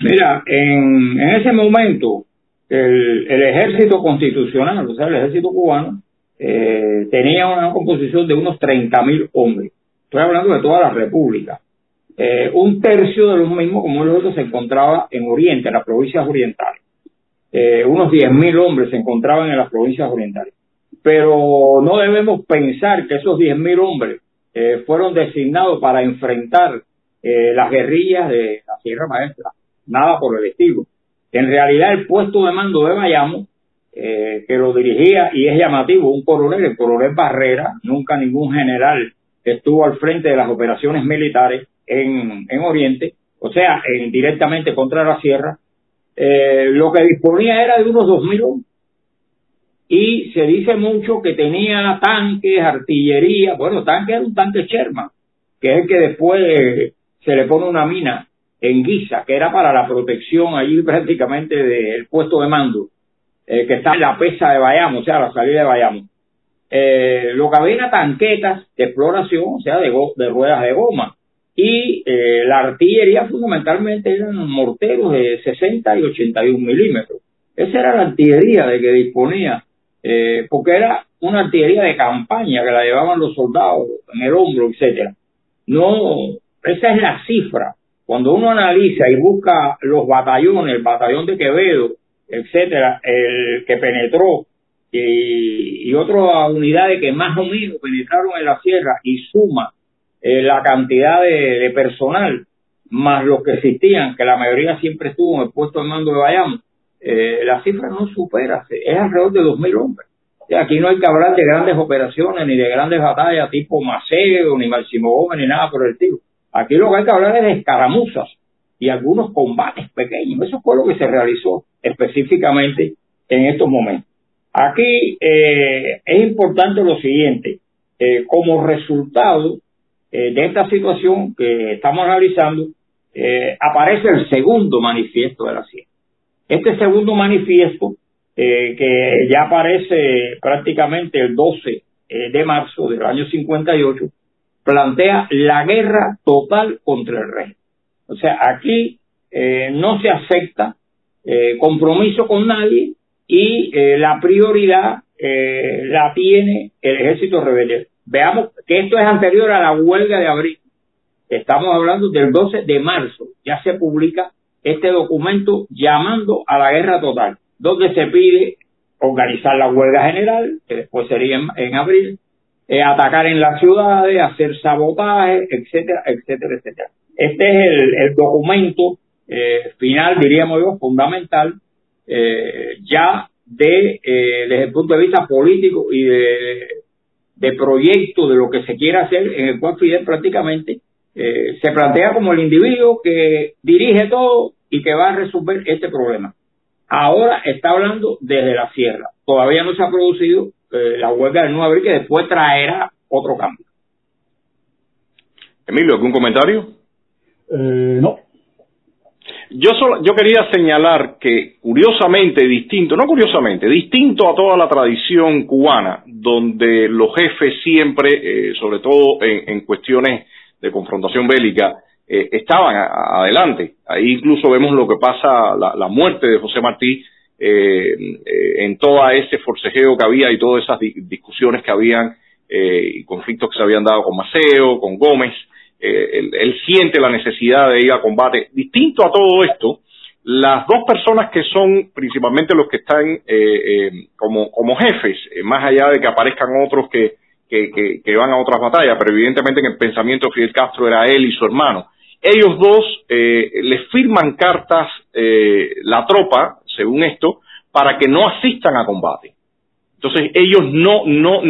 Speaker 2: Mira, en, ese momento, el, ejército constitucional, o sea, el ejército cubano, eh, tenía una composición de unos 30.000 hombres. Estoy hablando de toda la república. Eh, un tercio de los mismos, como los otros, se encontraba en Oriente, en las provincias orientales. Eh, unos 10.000 hombres se encontraban en las provincias orientales. Pero no debemos pensar que esos 10.000 hombres fueron designados para enfrentar las guerrillas de la Sierra Maestra nada por el estilo. En realidad el puesto de mando de Bayamo, eh, que lo dirigía y es llamativo, un coronel, el coronel Barrera, nunca ningún general estuvo al frente de las operaciones militares en, en Oriente, o sea, en, directamente contra la sierra, eh, lo que disponía era de unos 2.000 hombres. Y se dice mucho que tenía tanques, artillería, bueno, tanque era un tanque Sherman, que es el que después se le pone una mina en Guisa, que era para la protección allí prácticamente del puesto de mando, eh, que está en la pesa de Bayamo, o sea, la salida de Bayamo. Eh, lo que había tanquetas de exploración, o sea, de, de ruedas de goma. Y eh, la artillería fundamentalmente eran morteros de 60 y 81 milímetros. Esa era la artillería de que disponía, eh, porque era una artillería de campaña que la llevaban los soldados en el hombro, etcétera. No, esa es la cifra. Cuando uno analiza y busca los batallones, el batallón de Quevedo, etcétera, el que penetró y, y otras unidades que más o menos penetraron en la sierra y suma eh, la cantidad de, personal más los que existían, que la mayoría siempre estuvo en el puesto de mando de Bayamo, eh, la cifra no supera, es alrededor de 2.000 hombres. aquí no hay que hablar de grandes operaciones ni de grandes batallas tipo Maceo, ni Máximo Gómez, ni nada por el estilo. Aquí lo que hay que hablar es de escaramuzas y algunos combates pequeños. Eso fue lo que se realizó específicamente en estos momentos. Aquí eh, es importante lo siguiente, como resultado eh, de esta situación que estamos analizando, aparece el segundo manifiesto de la CIA. Este segundo manifiesto, que ya aparece prácticamente el 12 de marzo del año 58, plantea la guerra total contra el rey. O sea, aquí no se acepta compromiso con nadie y eh, la prioridad eh, la tiene el ejército rebelde. Veamos que esto es anterior a la huelga de abril. Estamos hablando del 12 de marzo. Ya se publica este documento llamando a la guerra total, donde se pide organizar la huelga general, que después sería en, abril, eh, atacar en las ciudades, hacer sabotaje, etcétera, etcétera, etcétera. Este es el, documento final, diríamos yo, fundamental eh, ya de, eh, desde el punto de vista político y de, de, proyecto de lo que se quiere hacer, en el cual Fidel prácticamente eh, se plantea como el individuo que dirige todo y que va a resolver este problema. Ahora está hablando desde la sierra. Todavía no se ha producido eh, la huelga del 9 abril que después traerá otro cambio.
Speaker 1: Emilio, ¿algún comentario?
Speaker 3: Eh, no,
Speaker 1: yo, solo, yo quería señalar que, curiosamente, distinto, no curiosamente, distinto a toda la tradición cubana, donde los jefes siempre, eh, sobre todo en, cuestiones de confrontación bélica, eh, estaban adelante. Ahí incluso vemos lo que pasa, la, muerte de José Martí, eh, en todo ese forcejeo que había y todas esas discusiones que habían y conflictos que se habían dado con Maceo, con Gómez. Eh, él, siente la necesidad de ir a combate. Distinto a todo esto, las dos personas que son principalmente los que están eh, eh, como, como jefes, más allá de que aparezcan otros que, que, que, van a otras batallas, pero evidentemente en el pensamiento de Fidel Castro era él y su hermano. Ellos dos le firman cartas la tropa, según esto, para que no asistan a combate. Entonces ellos no, no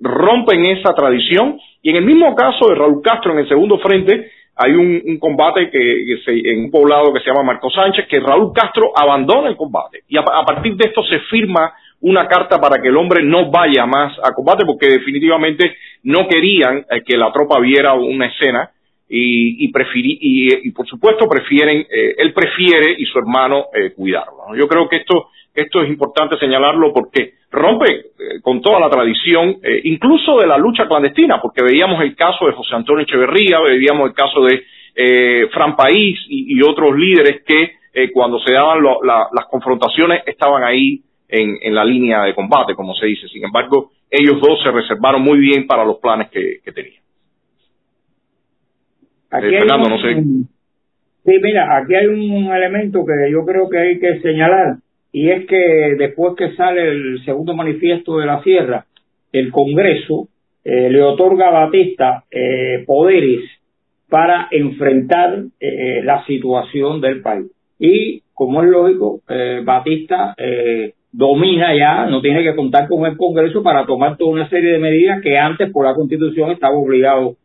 Speaker 1: rompen esa tradición y en el mismo caso de Raúl Castro en el segundo frente hay un, combate que, se, en un poblado que se llama Marco Sánchez que Raúl Castro abandona el combate y a, partir de esto se firma una carta para que el hombre no vaya más a combate porque definitivamente no querían eh, que la tropa viera una escena y, y, y, por supuesto prefieren, eh, él prefiere y su hermano eh, cuidarlo. Yo creo que esto esto es importante señalarlo porque rompe eh, con toda la tradición, eh, incluso de la lucha clandestina, porque veíamos el caso de José Antonio Echeverría, veíamos el caso de eh, Fran País y, otros líderes que cuando se daban las confrontaciones estaban ahí en, la línea de combate, como se dice. Sin embargo, ellos dos se reservaron muy bien para los planes que, tenían.
Speaker 2: Fernando, no sé. Sí, mira, aquí hay un elemento que yo creo que hay que señalar y es que después que sale el segundo manifiesto de la sierra, el Congreso eh, le otorga a Batista eh, poderes para enfrentar eh, la situación del país. Y como es lógico, Batista domina ya, no tiene que contar con el Congreso para tomar toda una serie de medidas que antes por la Constitución estaba obligado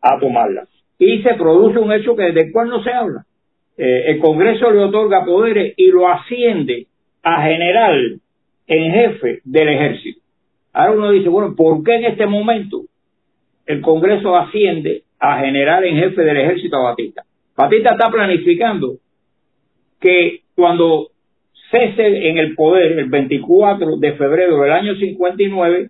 Speaker 2: a tomarlas. Y se produce un hecho que del cual no se habla. el Congreso le otorga poderes y lo asciende a general en jefe del ejército. Ahora uno dice, bueno, ¿por qué en este momento el Congreso asciende a general en jefe del ejército a Batista. Batista está planificando que cuando cese en el poder el 24 de febrero del año 59,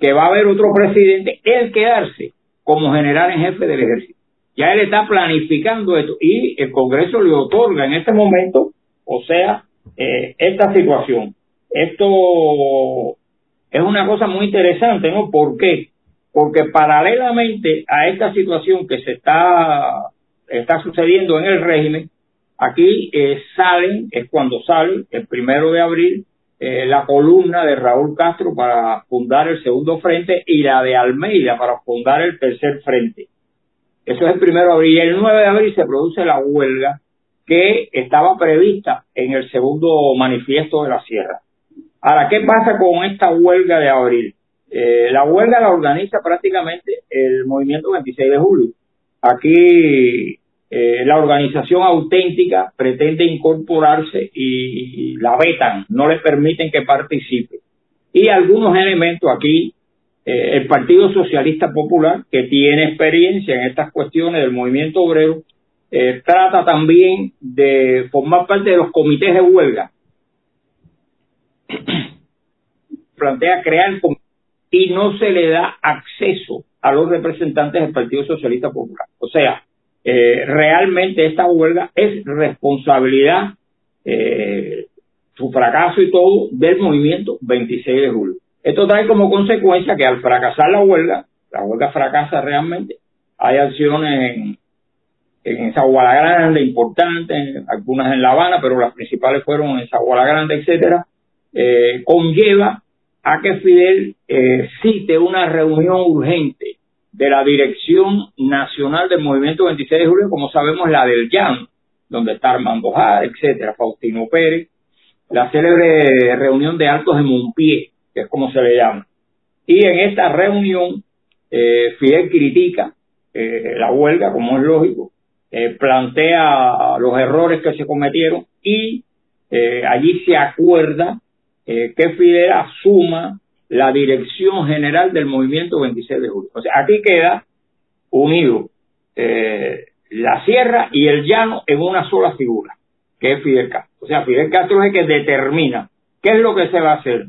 Speaker 2: que va a haber otro presidente, él quedarse como general en jefe del ejército. Ya él está planificando esto y el Congreso le otorga en este momento, o sea, eh, esta situación. Esto es una cosa muy interesante, ¿no? ¿Por qué? Porque paralelamente a esta situación que se está, está sucediendo en el régimen, aquí eh, salen, es cuando sale el primero de abril, eh, la columna de Raúl Castro para fundar el segundo frente y la de Almeida para fundar el tercer frente. Eso es el primero de abril. Y el 9 de abril se produce la huelga que estaba prevista en el segundo manifiesto de la Sierra. Ahora, ¿qué pasa con esta huelga de abril? Eh, la huelga la organiza prácticamente el movimiento 26 de julio. Aquí eh, la organización auténtica pretende incorporarse y, la vetan, no le permiten que participe. Y algunos elementos aquí, eh, el Partido Socialista Popular, que tiene experiencia en estas cuestiones del movimiento obrero, trata también de formar parte de los comités de huelga plantea crear y no se le da acceso a los representantes del Partido Socialista Popular. O sea, eh, realmente esta huelga es responsabilidad, eh, su fracaso y todo, del movimiento 26 de julio. Esto trae como consecuencia que al fracasar la huelga, la huelga fracasa realmente, hay acciones en Zaguala Grande importantes, algunas en La Habana, pero las principales fueron en Zaguala Grande, etcétera, eh, conlleva a que Fidel eh, cite una reunión urgente de la Dirección Nacional del Movimiento 26 de Julio, como sabemos la del Llano, donde está Armando Jara, etcétera, Faustino Pérez, la célebre reunión de Altos de Monpié, que es como se le llama. Y en esta reunión, eh, Fidel critica eh, la huelga, como es lógico, eh, plantea los errores que se cometieron y allí se acuerda eh, que Fidel asuma la dirección general del movimiento 26 de julio. O sea, aquí queda unido eh, la sierra y el llano en una sola figura, que es Fidel Castro. O sea, Fidel Castro es el que determina qué es lo que se va a hacer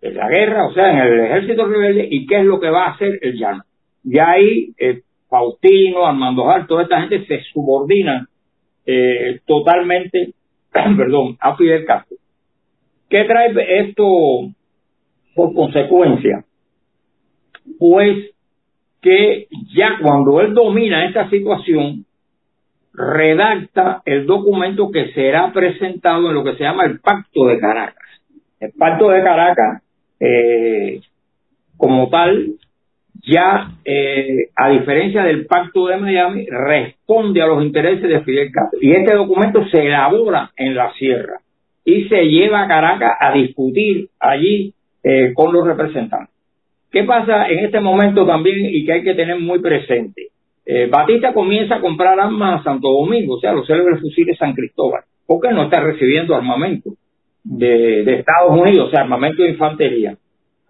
Speaker 2: en la guerra, o sea, en el ejército rebelde, y qué es lo que va a hacer el llano. Y ahí eh, Faustino, Armando Jar, toda esta gente se subordina eh, totalmente, perdón, a Fidel Castro. ¿Qué trae esto por consecuencia? Pues que ya cuando él domina esta situación, redacta el documento que será presentado en lo que se llama el Pacto de Caracas. El Pacto de Caracas, eh, como tal, ya, eh, a diferencia del Pacto de Miami, responde a los intereses de Fidel Castro. Y este documento se elabora en la sierra y se lleva a Caracas a discutir allí eh, con los representantes. ¿Qué pasa en este momento también y que hay que tener muy presente? Eh, Batista comienza a comprar armas a Santo Domingo, o sea, los célebres fusiles San Cristóbal, porque no está recibiendo armamento de, Estados Unidos, o sea, armamento de infantería.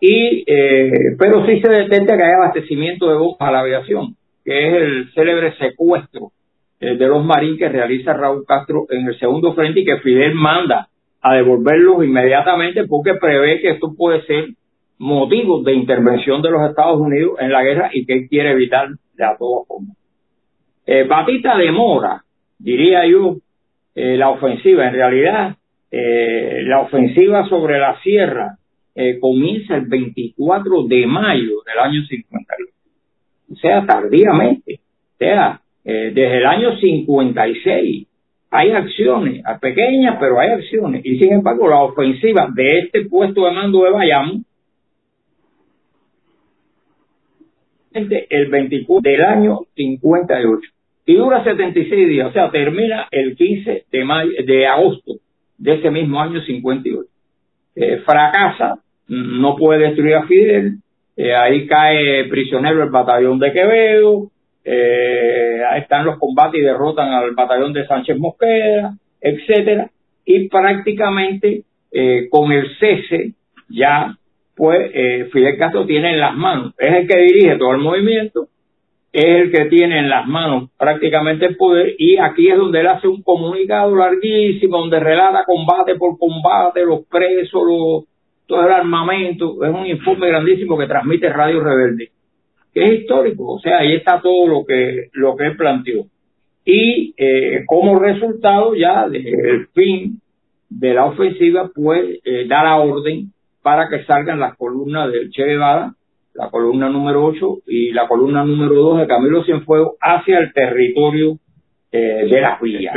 Speaker 2: Y, eh, pero sí se detecta que hay abastecimiento de bombas a la aviación, que es el célebre secuestro de los marines que realiza Raúl Castro en el segundo frente y que Fidel manda a devolverlos inmediatamente porque prevé que esto puede ser motivo de intervención de los Estados Unidos en la guerra y que él quiere evitar de a todas formas. Eh, Batista demora, diría yo, eh, la ofensiva. En realidad, eh, la ofensiva sobre la sierra eh, comienza el 24 de mayo del año 51. O sea, tardíamente. O sea, desde el año 56 hay acciones, pequeñas, pero hay acciones. Y sin embargo, la ofensiva de este puesto de mando de Bayamo, el 24 del año 58 y dura 76 días, o sea, termina el 15 de, mayo, de agosto de ese mismo año 58. Eh, fracasa, no puede destruir a Fidel, eh, ahí cae prisionero el batallón de Quevedo, eh, están los combates y derrotan al batallón de Sánchez Mosquera, etcétera, y prácticamente eh, con el cese ya pues eh, Fidel Castro tiene en las manos, es el que dirige todo el movimiento, es el que tiene en las manos prácticamente el poder y aquí es donde él hace un comunicado larguísimo donde relata combate por combate, los presos, todo el armamento, es un informe grandísimo que transmite Radio Rebelde, que es histórico, o sea, ahí está todo lo que, lo que él planteó. Y eh, como resultado ya del fin de la ofensiva, pues eh, la orden para que salgan las columnas del Che Guevara, la columna número 8 y la columna número 2 de Camilo Cienfuegos hacia el territorio eh, de las villas.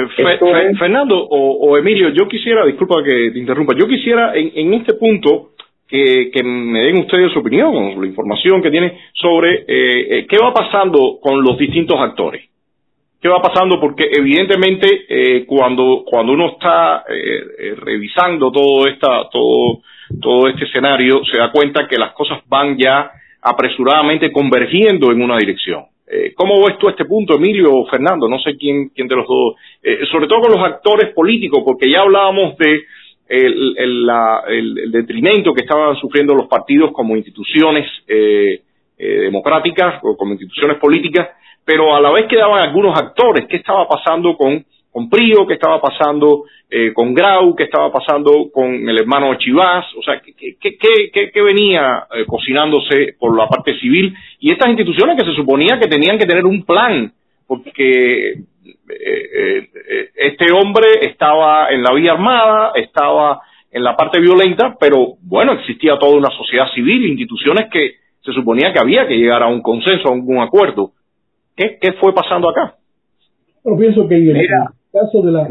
Speaker 1: Fernando o, Emilio, yo quisiera, disculpa que te interrumpa, yo quisiera en, en este punto que, que, me den ustedes su opinión, la información que tienen sobre eh, qué va pasando con los distintos actores. Qué va pasando porque evidentemente eh, cuando cuando uno está eh, eh, revisando todo esta todo todo este escenario se da cuenta que las cosas van ya apresuradamente convergiendo en una dirección ¿Cómo ves tú este punto, Emilio o Fernando? No sé quién, quién de los dos. sobre todo con los actores políticos, porque ya hablábamos de el, el, detrimento que estaban sufriendo los partidos como instituciones democráticas o como instituciones políticas, pero a la vez quedaban algunos actores. ¿Qué estaba pasando con, con Prío? ¿Qué estaba pasando eh, con Grau? ¿Qué estaba pasando con el hermano Chivás? O sea, ¿qué, qué, qué, venía eh, cocinándose por la parte civil? Y estas instituciones que se suponía que tenían que tener un plan, porque eh, este hombre estaba en la vía armada, estaba en la parte violenta, pero bueno, existía toda una sociedad civil, instituciones que se suponía que había que llegar a un consenso, a un acuerdo. ¿Qué, fue pasando acá?
Speaker 3: Yo pienso que caso de la...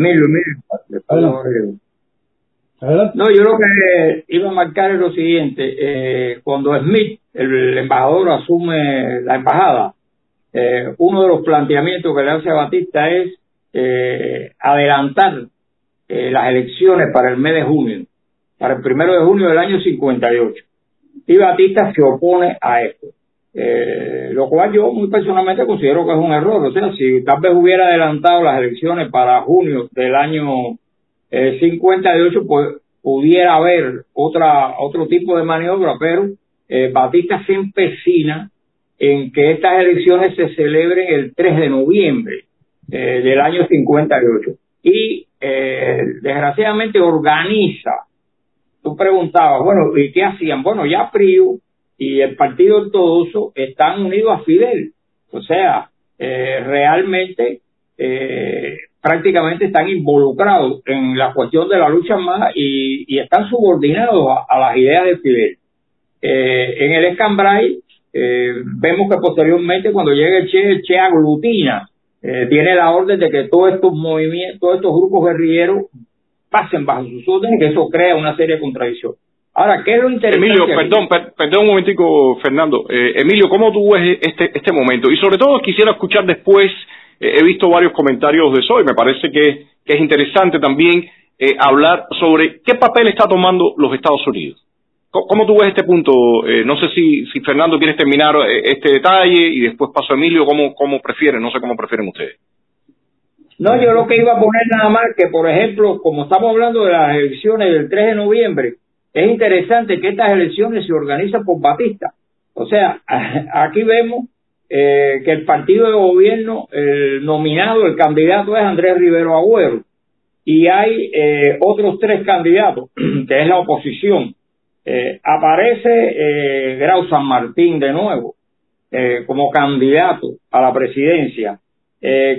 Speaker 2: No, yo lo que iba a marcar es lo siguiente. Eh, cuando Smith, el embajador, asume la embajada, eh, uno de los planteamientos que le hace a Batista es eh, adelantar las elecciones para el mes de junio, para el primero de junio del año 58. Y Batista se opone a esto. Eh, lo cual yo muy personalmente considero que es un error. O sea, si tal vez hubiera adelantado las elecciones para junio del año eh, 58, pues pudiera haber otra otro tipo de maniobra, pero eh, Batista se empecina en que estas elecciones se celebren el 3 de noviembre eh, del año 58 y eh, desgraciadamente organiza. Tú preguntabas, bueno, ¿y qué hacían? Bueno, ya Frío y el Partido Ortodoxo están unidos a Fidel. O sea, eh, realmente eh, prácticamente están involucrados en la cuestión de la lucha armada y, están subordinados a, las ideas de Fidel. Eh, en el Escambray vemos que posteriormente cuando llega el Che, el Che aglutina, tiene la orden de que todos estos movimientos, todos estos grupos guerrilleros pasen bajo sus órdenes, que eso crea una serie de contradicciones. Ahora, ¿qué es lo interesante?
Speaker 1: Emilio, perdón, perdón un momentico, Fernando. Eh, Emilio, ¿cómo tú ves este, este momento? Y sobre todo quisiera escuchar después, eh, he visto varios comentarios de eso y me parece que, es interesante también eh, hablar sobre qué papel está tomando los Estados Unidos. ¿Cómo, tú ves este punto? no sé si, si Fernando quieres terminar este detalle y después paso a Emilio, ¿cómo, cómo prefieren? No sé cómo prefieren ustedes.
Speaker 2: No, yo lo que iba a poner nada más que, por ejemplo, como estamos hablando de las elecciones del 3 de noviembre, es interesante que estas elecciones se organizan por Batista. O sea, aquí vemos eh, que el partido de gobierno, el nominado, el candidato es Andrés Rivero Agüero. Y hay eh, otros tres candidatos, que es la oposición. Eh, aparece Grau San Martín de nuevo como candidato a la presidencia.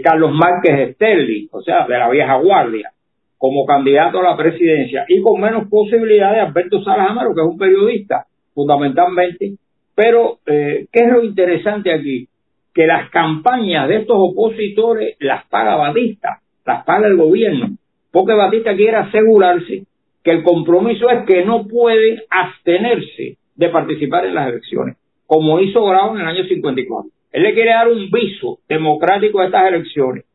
Speaker 2: Carlos Márquez Esterli, o sea, de la vieja guardia como candidato a la presidencia y con menos posibilidades Alberto Salas Amaro, que es un periodista, fundamentalmente. Pero, eh, ¿qué es lo interesante aquí? Que las campañas de estos opositores las paga Batista, las paga el gobierno, porque Batista quiere asegurarse que el compromiso es que no puede abstenerse de participar en las elecciones, como hizo Grau en el año 54. Él le quiere dar un viso democrático a estas elecciones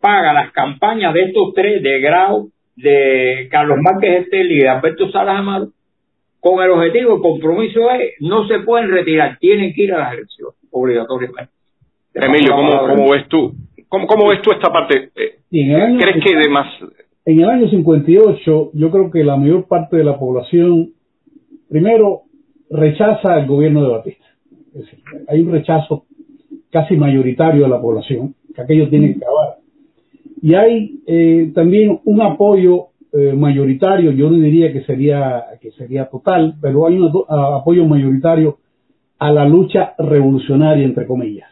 Speaker 2: paga las campañas de estos tres, de Grau, de Carlos Márquez Estel y de Alberto Salas Amaro, con el objetivo, el compromiso es, no se pueden retirar, tienen que ir a las elecciones, obligatoriamente.
Speaker 1: Emilio, ¿cómo, cómo ves tú? ¿Cómo, ¿Cómo, ves tú esta parte? ¿Crees que de más...?
Speaker 3: En el año 58, yo creo que la mayor parte de la población, primero, rechaza el gobierno de Batista. hay un rechazo casi mayoritario de la población, que aquello tiene que acabar. Y hay eh, también un apoyo eh, mayoritario, yo no diría que sería, que sería total, pero hay un apoyo mayoritario a la lucha revolucionaria, entre comillas.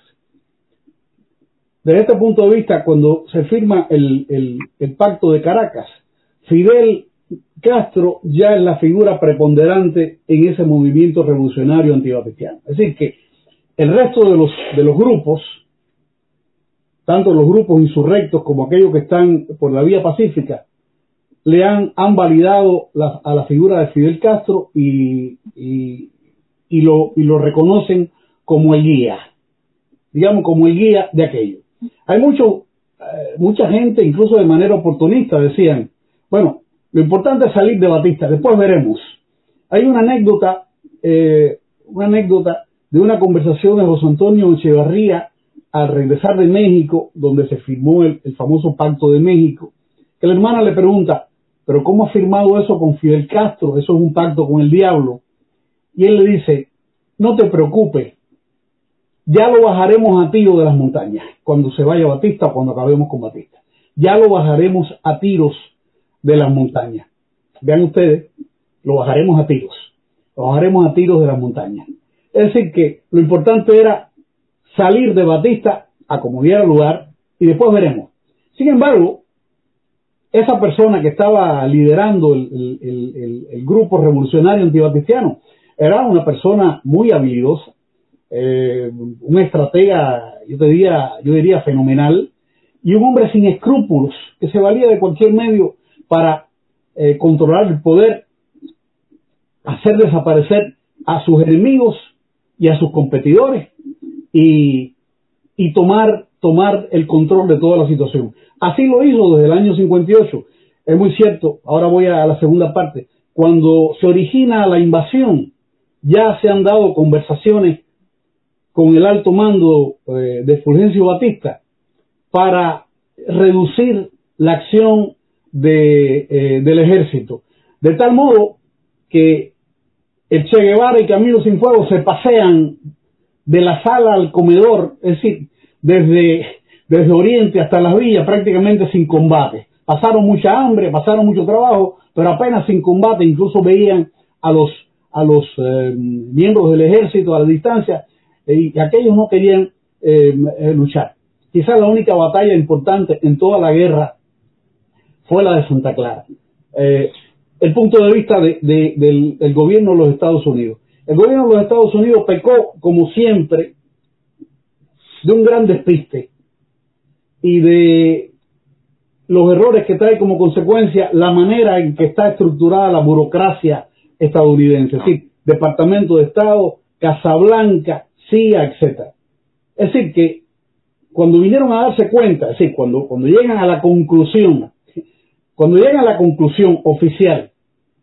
Speaker 3: Desde este punto de vista, cuando se firma el, el pacto de Caracas, Fidel Castro ya es la figura preponderante en ese movimiento revolucionario antibaptistiano. Es decir, que el resto de los, de los grupos, tanto los grupos insurrectos como aquellos que están por la vía pacífica, le han, han validado a la figura de Fidel Castro y, y, lo, y lo reconocen como el guía, digamos como el guía de aquello. Hay mucho, eh, mucha gente, incluso de manera oportunista, decían, bueno, lo importante es salir de Batista, después veremos. Hay una anécdota, eh, una anécdota de una conversación de José Antonio Echevarría al regresar de México, donde se firmó el, famoso Pacto de México, que la hermana le pregunta, pero ¿cómo ha firmado eso con Fidel Castro? Eso es un pacto con el diablo. Y él le dice, no te preocupes, ya lo bajaremos a tiro de las montañas, cuando se vaya Batista o cuando acabemos con Batista. Ya lo bajaremos a tiros de las montañas. Vean ustedes, lo bajaremos a tiros. Lo bajaremos a tiros de las montañas. Es decir, que lo importante era salir de Batista a como diera lugar y después veremos. Sin embargo, esa persona que estaba liderando el, grupo revolucionario antibatistiano era una persona muy habilidosa, eh, un estratega, yo, diría, yo diría fenomenal, y un hombre sin escrúpulos, que se valía de cualquier medio para eh, controlar el poder, hacer desaparecer a sus enemigos y a sus competidores y, y tomar, tomar el control de toda la situación. Así lo hizo desde el año 58. Es muy cierto, ahora voy a la segunda parte. Cuando se origina la invasión, ya se han dado conversaciones con el alto mando eh, de Fulgencio Batista para reducir la acción de, eh, del ejército. De tal modo que el Che Guevara y Camilo Sin Fuego se pasean de la sala al comedor, es decir, desde, desde Oriente hasta las villas prácticamente sin combate. Pasaron mucha hambre, pasaron mucho trabajo, pero apenas sin combate, incluso veían a los, a los eh, miembros del ejército a la distancia y aquellos no querían eh, luchar. Quizás la única batalla importante en toda la guerra fue la de Santa Clara. Eh, el punto de vista del, gobierno de los Estados Unidos. El gobierno de los Estados Unidos pecó, como siempre, de un gran despiste y de los errores que trae como consecuencia la manera en que está estructurada la burocracia estadounidense, es decir, Departamento de Estado, Casa Blanca, CIA, etcétera. Es decir, que cuando vinieron a darse cuenta, es decir, cuando, cuando llegan a la conclusión cuando llegan a la conclusión oficial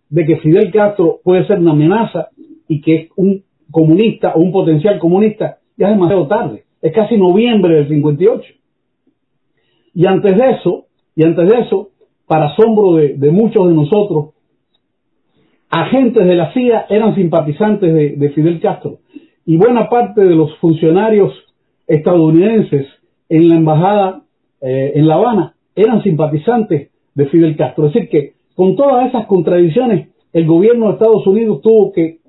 Speaker 3: de que Fidel Castro puede ser una amenaza y que es un comunista o un potencial comunista, ya es demasiado tarde. Es casi noviembre del 58. Y antes de eso, y antes de eso, para asombro de, muchos de nosotros, agentes de la CIA eran simpatizantes de, Fidel Castro. Y buena parte de los funcionarios estadounidenses en la embajada eh, en La Habana eran simpatizantes de Fidel Castro. Es decir, que con todas esas contradicciones, el gobierno de Estados Unidos tuvo que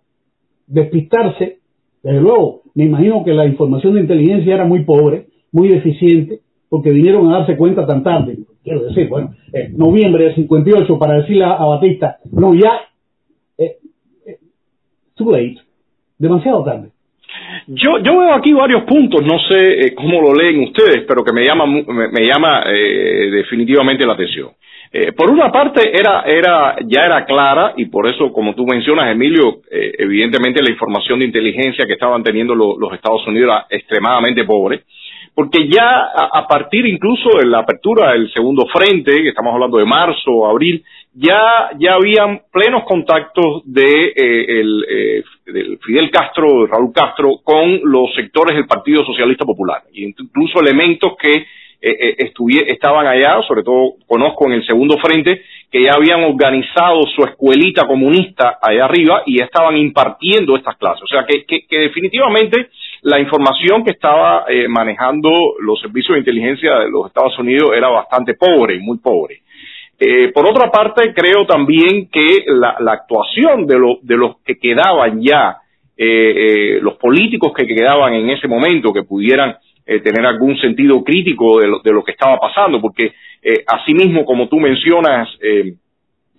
Speaker 3: despistarse. Desde luego, me imagino que la información de inteligencia era muy pobre, muy deficiente, porque vinieron a darse cuenta tan tarde. Quiero decir, bueno, noviembre del 58 para decirle a, Batista, no, ya, eh, eh, too late, demasiado tarde.
Speaker 1: Yo, yo veo aquí varios puntos, no sé eh, cómo lo leen ustedes, pero que me llama, me, llama definitivamente la atención. Eh, por una parte era, era, ya era clara y por eso, como tú mencionas, Emilio, eh, evidentemente la información de inteligencia que estaban teniendo los Estados Unidos era extremadamente pobre, porque ya a, partir incluso de la apertura del segundo frente, que estamos hablando de marzo, abril, ya, ya habían plenos contactos de eh, el, Fidel Castro, Raúl Castro, con los sectores del Partido Socialista Popular, y incluso elementos que eh, eh estaban allá, sobre todo conozco en el segundo frente, que ya habían organizado su escuelita comunista allá arriba y estaban impartiendo estas clases. O sea que, que, definitivamente la información que estaba eh, manejando los servicios de inteligencia de los Estados Unidos era bastante pobre, muy pobre. Eh, por otra parte, creo también que la, actuación de, de, los que quedaban ya, eh, los políticos que quedaban en ese momento, que pudieran tener algún sentido crítico de lo, de lo que estaba pasando, porque asimismo, como tú mencionas,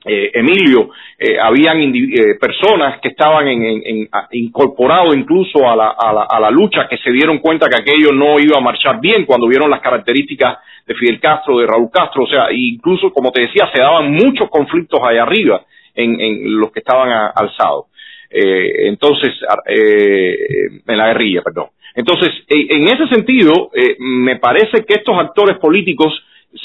Speaker 1: eh, Emilio, eh, habían eh, personas que estaban en, incorporados incluso a la, a, la, lucha que se dieron cuenta que aquello no iba a marchar bien cuando vieron las características de Fidel Castro, de Raúl Castro, o sea, incluso como te decía, se daban muchos conflictos allá arriba en, los que estaban alzados. entonces, en la guerrilla, perdón. Entonces, en ese sentido, me parece que estos actores políticos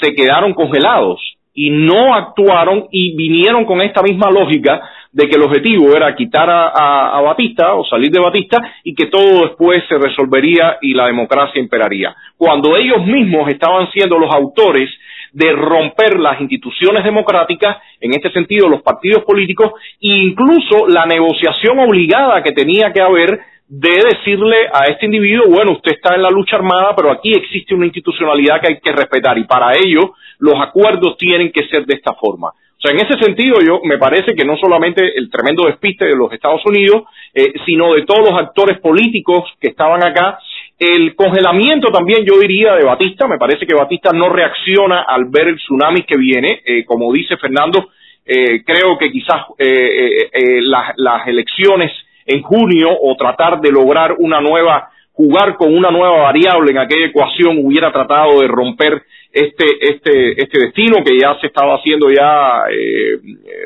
Speaker 1: se quedaron congelados y no actuaron y vinieron con esta misma lógica de que el objetivo era quitar a, Batista o salir de Batista y que todo después se resolvería y la democracia imperaría. Cuando ellos mismos estaban siendo los autores de romper las instituciones democráticas, en este sentido los partidos políticos, e incluso la negociación obligada que tenía que haber de decirle a este individuo, bueno, usted está en la lucha armada, pero aquí existe una institucionalidad que hay que respetar y para ello los acuerdos tienen que ser de esta forma. O sea, en ese sentido, yo me parece que no solamente el tremendo despiste de los Estados Unidos, eh, sino de todos los actores políticos que estaban acá, el congelamiento también, yo diría, de Batista, me parece que Batista no reacciona al ver el tsunami que viene, eh, como dice Fernando, eh, creo que quizás las, las elecciones en junio o tratar de lograr una nueva, jugar con una nueva variable en aquella ecuación hubiera tratado de romper este, este, este destino que ya se estaba haciendo ya eh,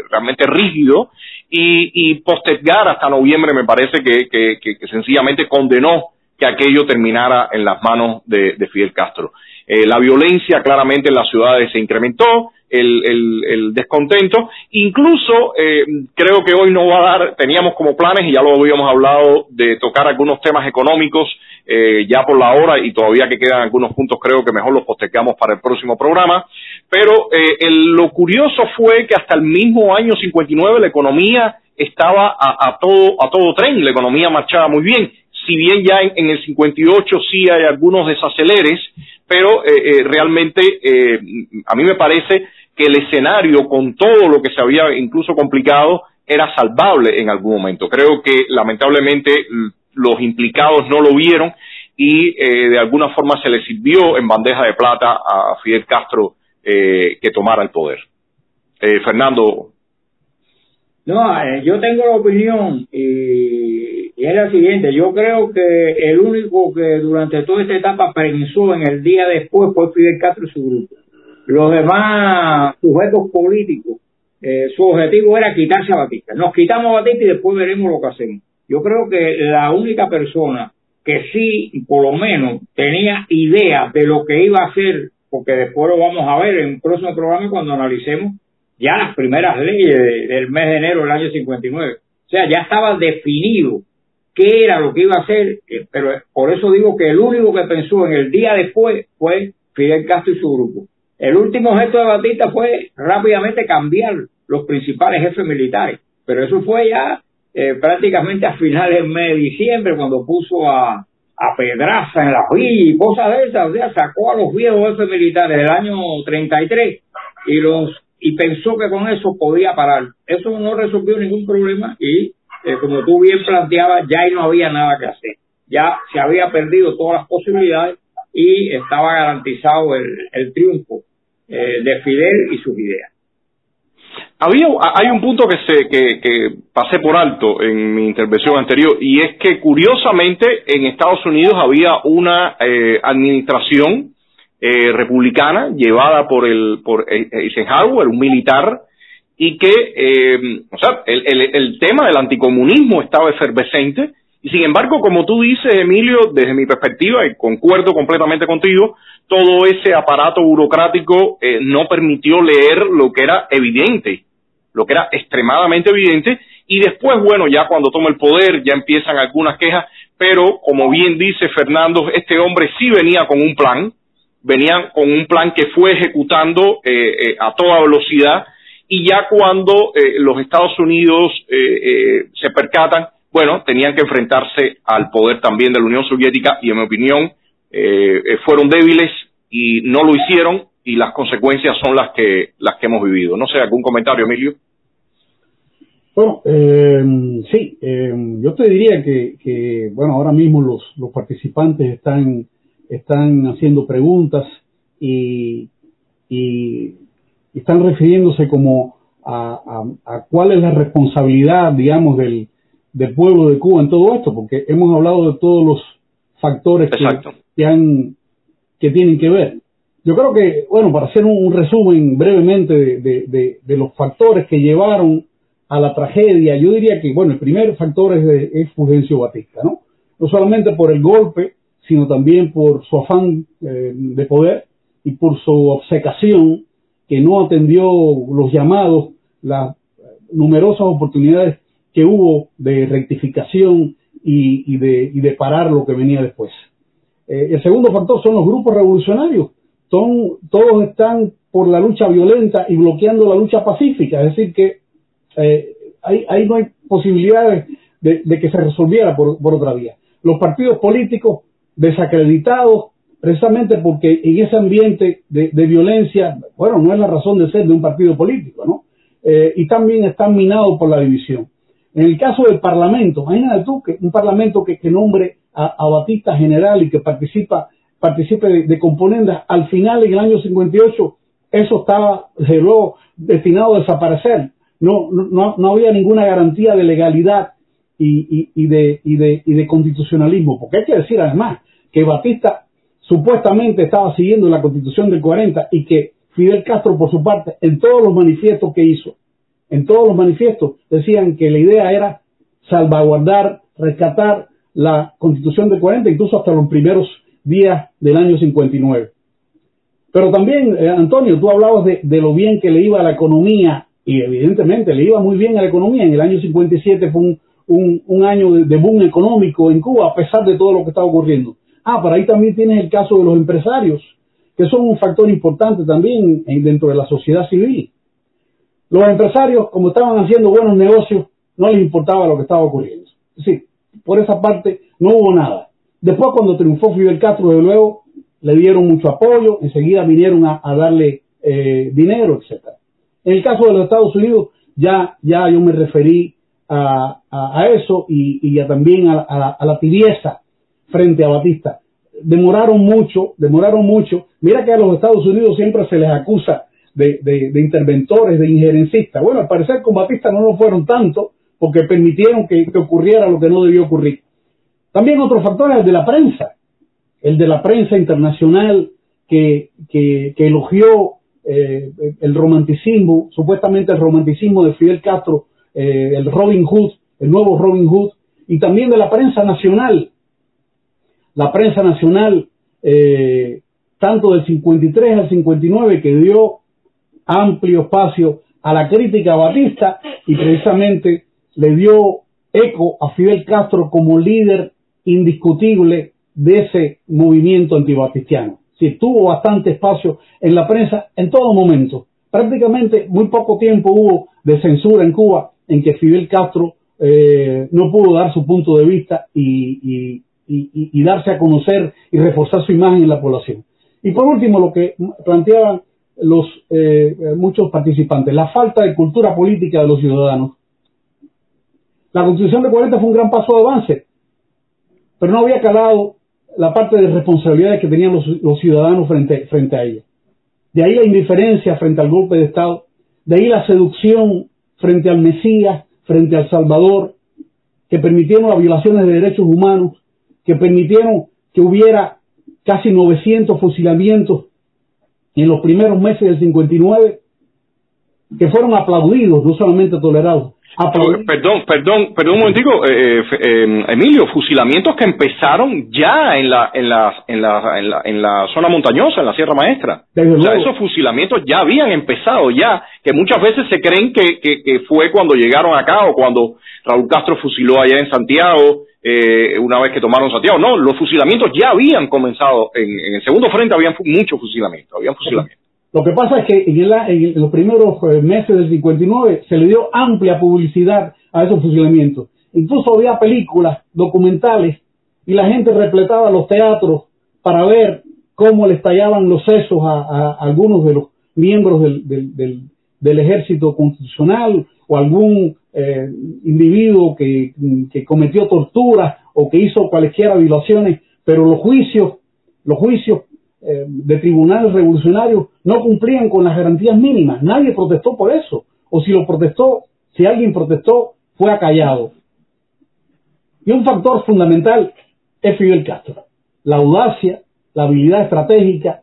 Speaker 1: realmente rígido y, y, postergar hasta noviembre me parece que, que, sencillamente condenó que aquello terminara en las manos de, de Fidel Castro. Eh, la violencia claramente en las ciudades se incrementó, el, el, descontento. Incluso eh, creo que hoy no va a dar, teníamos como planes, y ya lo habíamos hablado, de tocar algunos temas económicos eh, ya por la hora y todavía que quedan algunos puntos, creo que mejor los postergamos para el próximo programa. Pero eh, lo curioso fue que hasta el mismo año 59 la economía estaba a, a, todo, a todo tren, la economía marchaba muy bien. Si bien ya en, en el 58 sí hay algunos desaceleres, pero eh, eh, realmente eh, a mí me parece que el escenario con todo lo que se había incluso complicado era salvable en algún momento. Creo que lamentablemente los implicados no lo vieron y de alguna forma se le sirvió en bandeja de plata a Fidel Castro que tomara el poder. Fernando.
Speaker 2: No, yo tengo la opinión y es la siguiente, yo creo que el único que durante toda esta etapa pensó en el día después fue Fidel Castro y su grupo. Los demás sujetos políticos, eh, su objetivo era quitarse a Batista. Nos quitamos a Batista y después veremos lo que hacemos. Yo creo que la única persona que sí, por lo menos, tenía idea de lo que iba a hacer, porque después lo vamos a ver en un próximo programa cuando analicemos ya las primeras leyes del mes de enero del año 59. O sea, ya estaba definido qué era lo que iba a hacer, eh, pero por eso digo que el único que pensó en el día después fue Fidel Castro y su grupo. El último gesto de Batista fue rápidamente cambiar los principales jefes militares, pero eso fue ya eh, prácticamente a finales del mes de diciembre cuando puso a, a Pedraza en la villa y cosas de esas, o sea, sacó a los viejos jefes militares del año 33 y los y pensó que con eso podía parar. Eso no resolvió ningún problema y eh, como tú bien planteabas, ya no había nada que hacer. Ya se había perdido todas las posibilidades y estaba garantizado el, triunfo eh, de Fidel y sus ideas.
Speaker 1: Había, hay un punto que, se, que, pasé por alto en mi intervención anterior y es que curiosamente en Estados Unidos había una eh, administración republicana llevada por el por Eisenhower, un militar y que, eh, o sea, el, el, tema del anticomunismo estaba efervescente y sin embargo, como tú dices, Emilio, desde mi perspectiva, y concuerdo completamente contigo, todo ese aparato burocrático eh, no permitió leer lo que era evidente, lo que era extremadamente evidente, y después, bueno, ya cuando toma el poder ya empiezan algunas quejas, pero como bien dice Fernando, este hombre sí venía con un plan, venía con un plan que fue ejecutando eh, eh a toda velocidad, y ya cuando eh, los Estados Unidos eh, eh, se percatan, bueno, tenían que enfrentarse al poder también de la Unión Soviética y en mi opinión eh, eh, fueron débiles y no lo hicieron y las consecuencias son las que las que hemos vivido. No sé, algún comentario, Emilio.
Speaker 3: Bueno, eh, sí, eh, yo te diría que, que, bueno, ahora mismo los, los participantes están, están haciendo preguntas y, y, están refiriéndose como a, a, cuál es la responsabilidad, digamos, del, del pueblo de Cuba en todo esto, porque hemos hablado de todos los factores que, que, han, que tienen que ver. Yo creo que, bueno, para hacer un, resumen brevemente de, de, de, los factores que llevaron a la tragedia, yo diría que, bueno, el primer factor es, es Fulgencio Batista, ¿no? No solamente por el golpe, sino también por su afán eh, de poder y por su obcecación que no atendió los llamados, las numerosas oportunidades que hubo de rectificación y, de, y de, parar lo que venía después. Eh, el segundo factor son los grupos revolucionarios. Son, todos están por la lucha violenta y bloqueando la lucha pacífica, es decir, que eh, ahí, no hay posibilidades de, que se resolviera por, otra vía. Los partidos políticos desacreditados precisamente porque en ese ambiente de, violencia, bueno, no es la razón de ser de un partido político, ¿no? Eh, y también están minados por la división. En el caso del Parlamento, imagínate tú que un Parlamento que, nombre a, Batista general y que participa participe de, de componendas, al final en el año 58 eso estaba, desde luego, destinado a desaparecer no, no, no había ninguna garantía de legalidad y, y, de, y, de, y de constitucionalismo, porque hay que decir además que Batista supuestamente estaba siguiendo la constitución del 40 y que Fidel Castro por su parte en todos los manifiestos que hizo, en todos los manifiestos decían que la idea era salvaguardar, rescatar la constitución del 40, incluso hasta los primeros días del año 59. Pero también, eh, Antonio, tú hablabas de, de, lo bien que le iba a la economía y evidentemente le iba muy bien a la economía. En el año 57 fue un, un, año de, boom económico en Cuba, a pesar de todo lo que estaba ocurriendo. Ah, por ahí también tienes el caso de los empresarios, que son un factor importante también dentro de la sociedad civil. Los empresarios, como estaban haciendo buenos negocios, no les importaba lo que estaba ocurriendo. Sí, por esa parte no hubo nada. Después, cuando triunfó Fidel Castro, de luego, le dieron mucho apoyo, enseguida vinieron a, darle eh, dinero, etcétera. En el caso de los Estados Unidos, ya, ya yo me referí a, eso y, también a, a, la tibieza frente a Batista. Demoraron mucho, demoraron mucho. Mira que a los Estados Unidos siempre se les acusa de, de, interventores, de injerencistas. Bueno, al parecer con Batista no lo fueron tanto porque permitieron que, ocurriera lo que no debió ocurrir. También otro factor es el de la prensa, el de la prensa internacional que, que, que elogió eh, el romanticismo, supuestamente el romanticismo de Fidel Castro, eh, el Robin Hood, el nuevo Robin Hood, y también de la prensa nacional. La prensa nacional, eh, tanto del 53 al 59, que dio amplio espacio a la crítica batista y precisamente le dio eco a Fidel Castro como líder indiscutible de ese movimiento antibatistiano sí, tuvo bastante espacio en la prensa en todo momento. Prácticamente muy poco tiempo hubo de censura en Cuba en que Fidel Castro eh, no pudo dar su punto de vista y, darse a conocer y reforzar su imagen en la población. Y por último, lo que planteaban los eh, muchos participantes, la falta de cultura política de los ciudadanos. La Constitución de 40 fue un gran paso de avance, pero no había calado la parte de responsabilidades que tenían los, ciudadanos frente, frente a ella. De ahí la indiferencia frente al golpe de Estado, de ahí la seducción frente al Mesías, frente al Salvador, que permitieron las violaciones de derechos humanos, que permitieron que hubiera casi 900 fusilamientos en los primeros meses del 59, que fueron aplaudidos, no solamente tolerados.
Speaker 1: Perdón, perdón, perdón un momentico, eh, eh, eh, Emilio, fusilamientos que empezaron ya en la, en la, en la, en la, en la zona montañosa, en la Sierra Maestra. o sea, esos fusilamientos ya habían empezado ya, que muchas veces se creen que, que, fue cuando llegaron acá o cuando Raúl Castro fusiló allá en Santiago, eh, una vez que tomaron Santiago. No, los fusilamientos ya habían comenzado, en, en el segundo frente habían muchos fusilamientos, habían fusilamientos.
Speaker 3: Lo que pasa es que en, los primeros eh, meses del 59 se le dio amplia publicidad a esos fusilamientos. incluso había películas, documentales, y la gente repletaba los teatros para ver cómo le estallaban los sesos a, algunos de los miembros del, ejército constitucional o algún eh, individuo que, cometió tortura o que hizo cualquiera violaciones, pero los juicios, los juicios eh, de tribunales revolucionarios no cumplían con las garantías mínimas. Nadie protestó por eso. O si lo protestó, si alguien protestó, fue acallado. Y un factor fundamental es Fidel Castro. La audacia, la habilidad estratégica,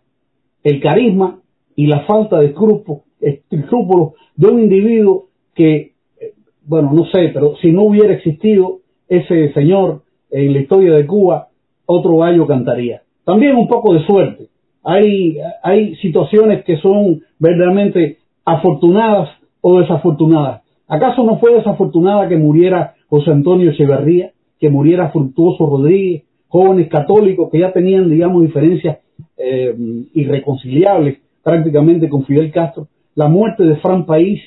Speaker 3: el carisma y la falta de escrúpulos de un individuo que, eh, bueno, no sé, pero si no hubiera existido ese señor en la historia de Cuba, otro gallo cantaría. También un poco de suerte. Hay, hay situaciones que son verdaderamente afortunadas o desafortunadas. ¿Acaso no fue desafortunada que muriera José Antonio Echeverría, que muriera Fructuoso Rodríguez, jóvenes católicos que ya tenían, digamos, diferencias eh, irreconciliables prácticamente con Fidel Castro. La muerte de Fran País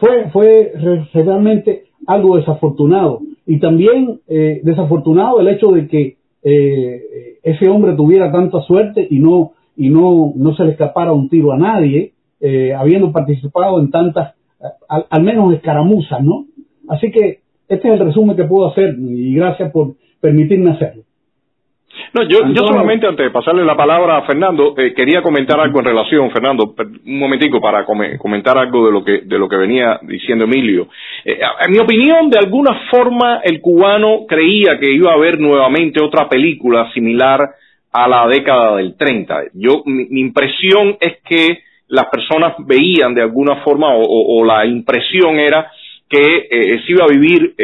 Speaker 3: fue, fue realmente algo desafortunado. Y también eh, desafortunado el hecho de que eh, ese hombre tuviera tanta suerte y no, y no, no se le escapara un tiro a nadie, habiendo participado en tantas, al, al menos escaramuzas, ¿no? Así que este es el resumen que puedo hacer y gracias por permitirme hacerlo.
Speaker 1: No, yo, yo solamente antes de pasarle la palabra a Fernando, eh, quería comentar algo en relación, Fernando, un momentico para comentar algo de lo que, de lo que venía diciendo Emilio. Eh, en mi opinión, de alguna forma, el cubano creía que iba a haber nuevamente otra película similar a la década del 30. Yo, mi, impresión es que las personas veían de alguna forma, o, la impresión era que eh, se iba a vivir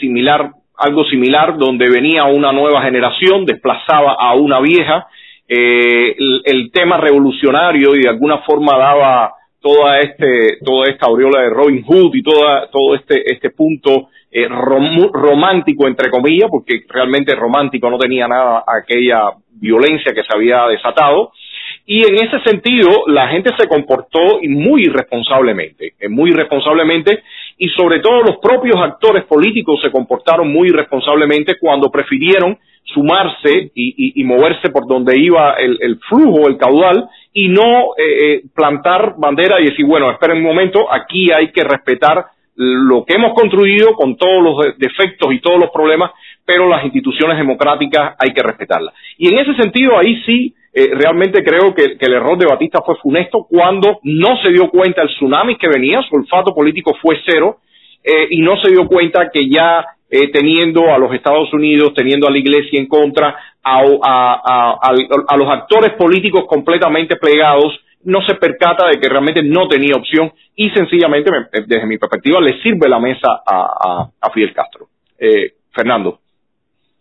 Speaker 1: similar algo similar donde venía una nueva generación, desplazaba a una vieja, eh, el, tema revolucionario y de alguna forma daba toda este toda esta aureola de Robin Hood y toda, todo este este punto eh, romántico entre comillas porque realmente romántico no tenía nada aquella violencia que se había desatado y en ese sentido la gente se comportó muy irresponsablemente, eh, muy irresponsablemente y sobre todo los propios actores políticos se comportaron muy irresponsablemente cuando prefirieron sumarse y, moverse por donde iba el, flujo, el caudal, y no eh, eh, plantar bandera y decir, bueno, esperen un momento, aquí hay que respetar lo que hemos construido con todos los defectos y todos los problemas, pero las instituciones democráticas hay que respetarlas. Y en ese sentido, ahí sí, eh, realmente creo que, el error de Batista fue funesto cuando no se dio cuenta el tsunami que venía, su olfato político fue cero, eh, y no se dio cuenta que ya eh, teniendo a los Estados Unidos, teniendo a la Iglesia en contra, a, los actores políticos completamente plegados, no se percata de que realmente no tenía opción y sencillamente, desde mi perspectiva, le sirve la mesa a, a, Fidel Castro. Eh, Fernando.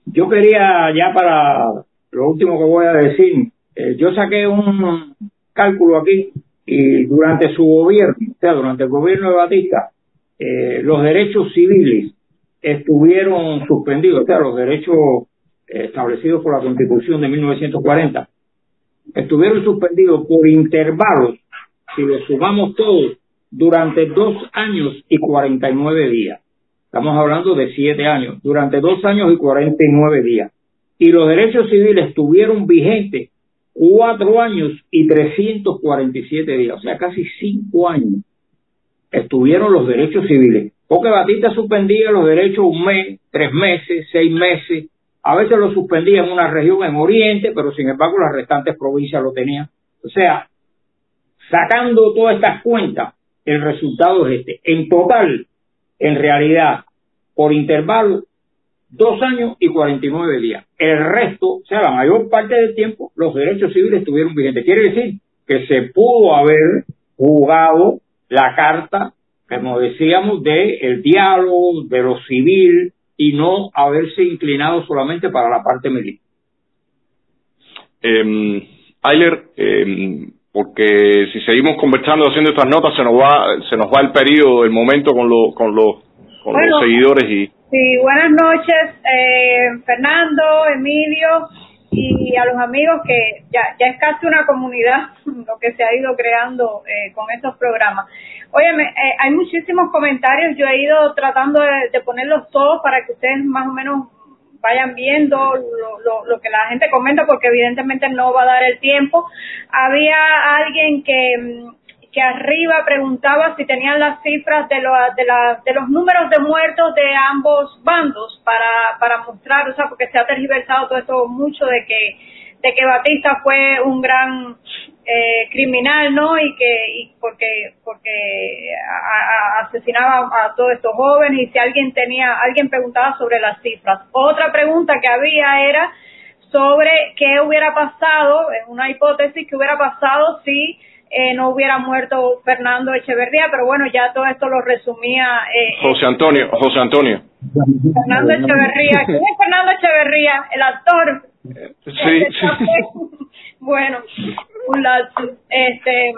Speaker 2: Yo quería, ya para lo último que voy a decir, eh, yo saqué un cálculo aquí y durante su gobierno, o sea, durante el gobierno de Batista, eh, los derechos civiles estuvieron suspendidos, o sea, los derechos establecidos por la Constitución de 1940 estuvieron suspendidos por intervalos, si los sumamos todos, durante dos años y cuarenta y nueve días. Estamos hablando de siete años, durante dos años y cuarenta y nueve días. Y los derechos civiles estuvieron vigentes cuatro años y trescientos cuarenta y siete días, o sea, casi cinco años estuvieron los derechos civiles. Porque Batista suspendía los derechos un mes, tres meses, seis meses, a veces lo suspendía en una región en Oriente, pero sin embargo las restantes provincias lo tenían. O sea, sacando todas estas cuentas, el resultado es este. En total, en realidad, por intervalo, dos años y cuarenta y nueve días. El resto, o sea, la mayor parte del tiempo, los derechos civiles estuvieron vigentes. Quiere decir que se pudo haber jugado la carta, como decíamos, de el diálogo, de lo civil, y no haberse inclinado solamente para la parte militar.
Speaker 1: Eh, Ayler, em, porque si seguimos conversando haciendo estas notas se nos va se nos va el periodo, el momento con, lo, con, los, con los seguidores y
Speaker 4: sí buenas noches eh, Fernando Emilio y a los amigos que ya, ya es casi una comunidad lo que se ha ido creando eh, con estos programas. Oye, eh, hay muchísimos comentarios, yo he ido tratando de, ponerlos todos para que ustedes más o menos vayan viendo lo, lo, lo, que la gente comenta porque evidentemente no va a dar el tiempo. Había alguien que mm, que arriba preguntaba si tenían las cifras de, de, de los números de muertos de ambos bandos para, para mostrar, o sea, porque se ha tergiversado todo esto mucho de que, de que Batista fue un gran eh, criminal, ¿no? Y que y porque porque asesinaba a todos estos jóvenes y si alguien tenía, alguien preguntaba sobre las cifras. Otra pregunta que había era sobre qué hubiera pasado, en una hipótesis que hubiera pasado si eh, no hubiera muerto Fernando Echeverría, pero bueno, ya todo esto lo resumía.
Speaker 1: Eh, José Antonio, José Antonio.
Speaker 4: Fernando Echeverría. ¿Quién es Fernando Echeverría? El actor.
Speaker 1: Sí, sí.
Speaker 4: bueno, un Este,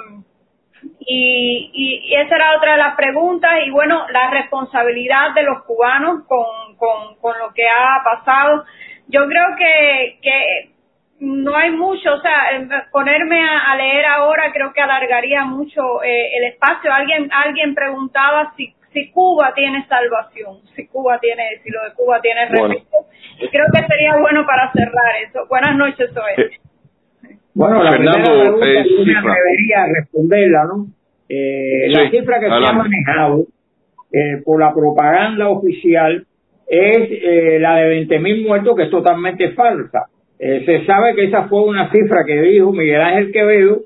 Speaker 4: y, y, y, esa era otra de las preguntas. Y bueno, la responsabilidad de los cubanos con, con, con lo que ha pasado. Yo creo que, que no hay mucho, o sea, ponerme a, leer ahora creo que alargaría mucho eh, el espacio. Alguien alguien preguntaba si si Cuba tiene salvación, si Cuba tiene, si lo de Cuba tiene respeto. Y creo que sería bueno para cerrar eso. Buenas noches, Zoe.
Speaker 2: Bueno, la Fernando, primera pregunta debería responderla, ¿no? Eh, la cifra que se ha manejado eh, por la propaganda oficial es eh, la de 20.000 muertos, que es totalmente falsa. Eh, se sabe que esa fue una cifra que dijo Miguel Ángel Quevedo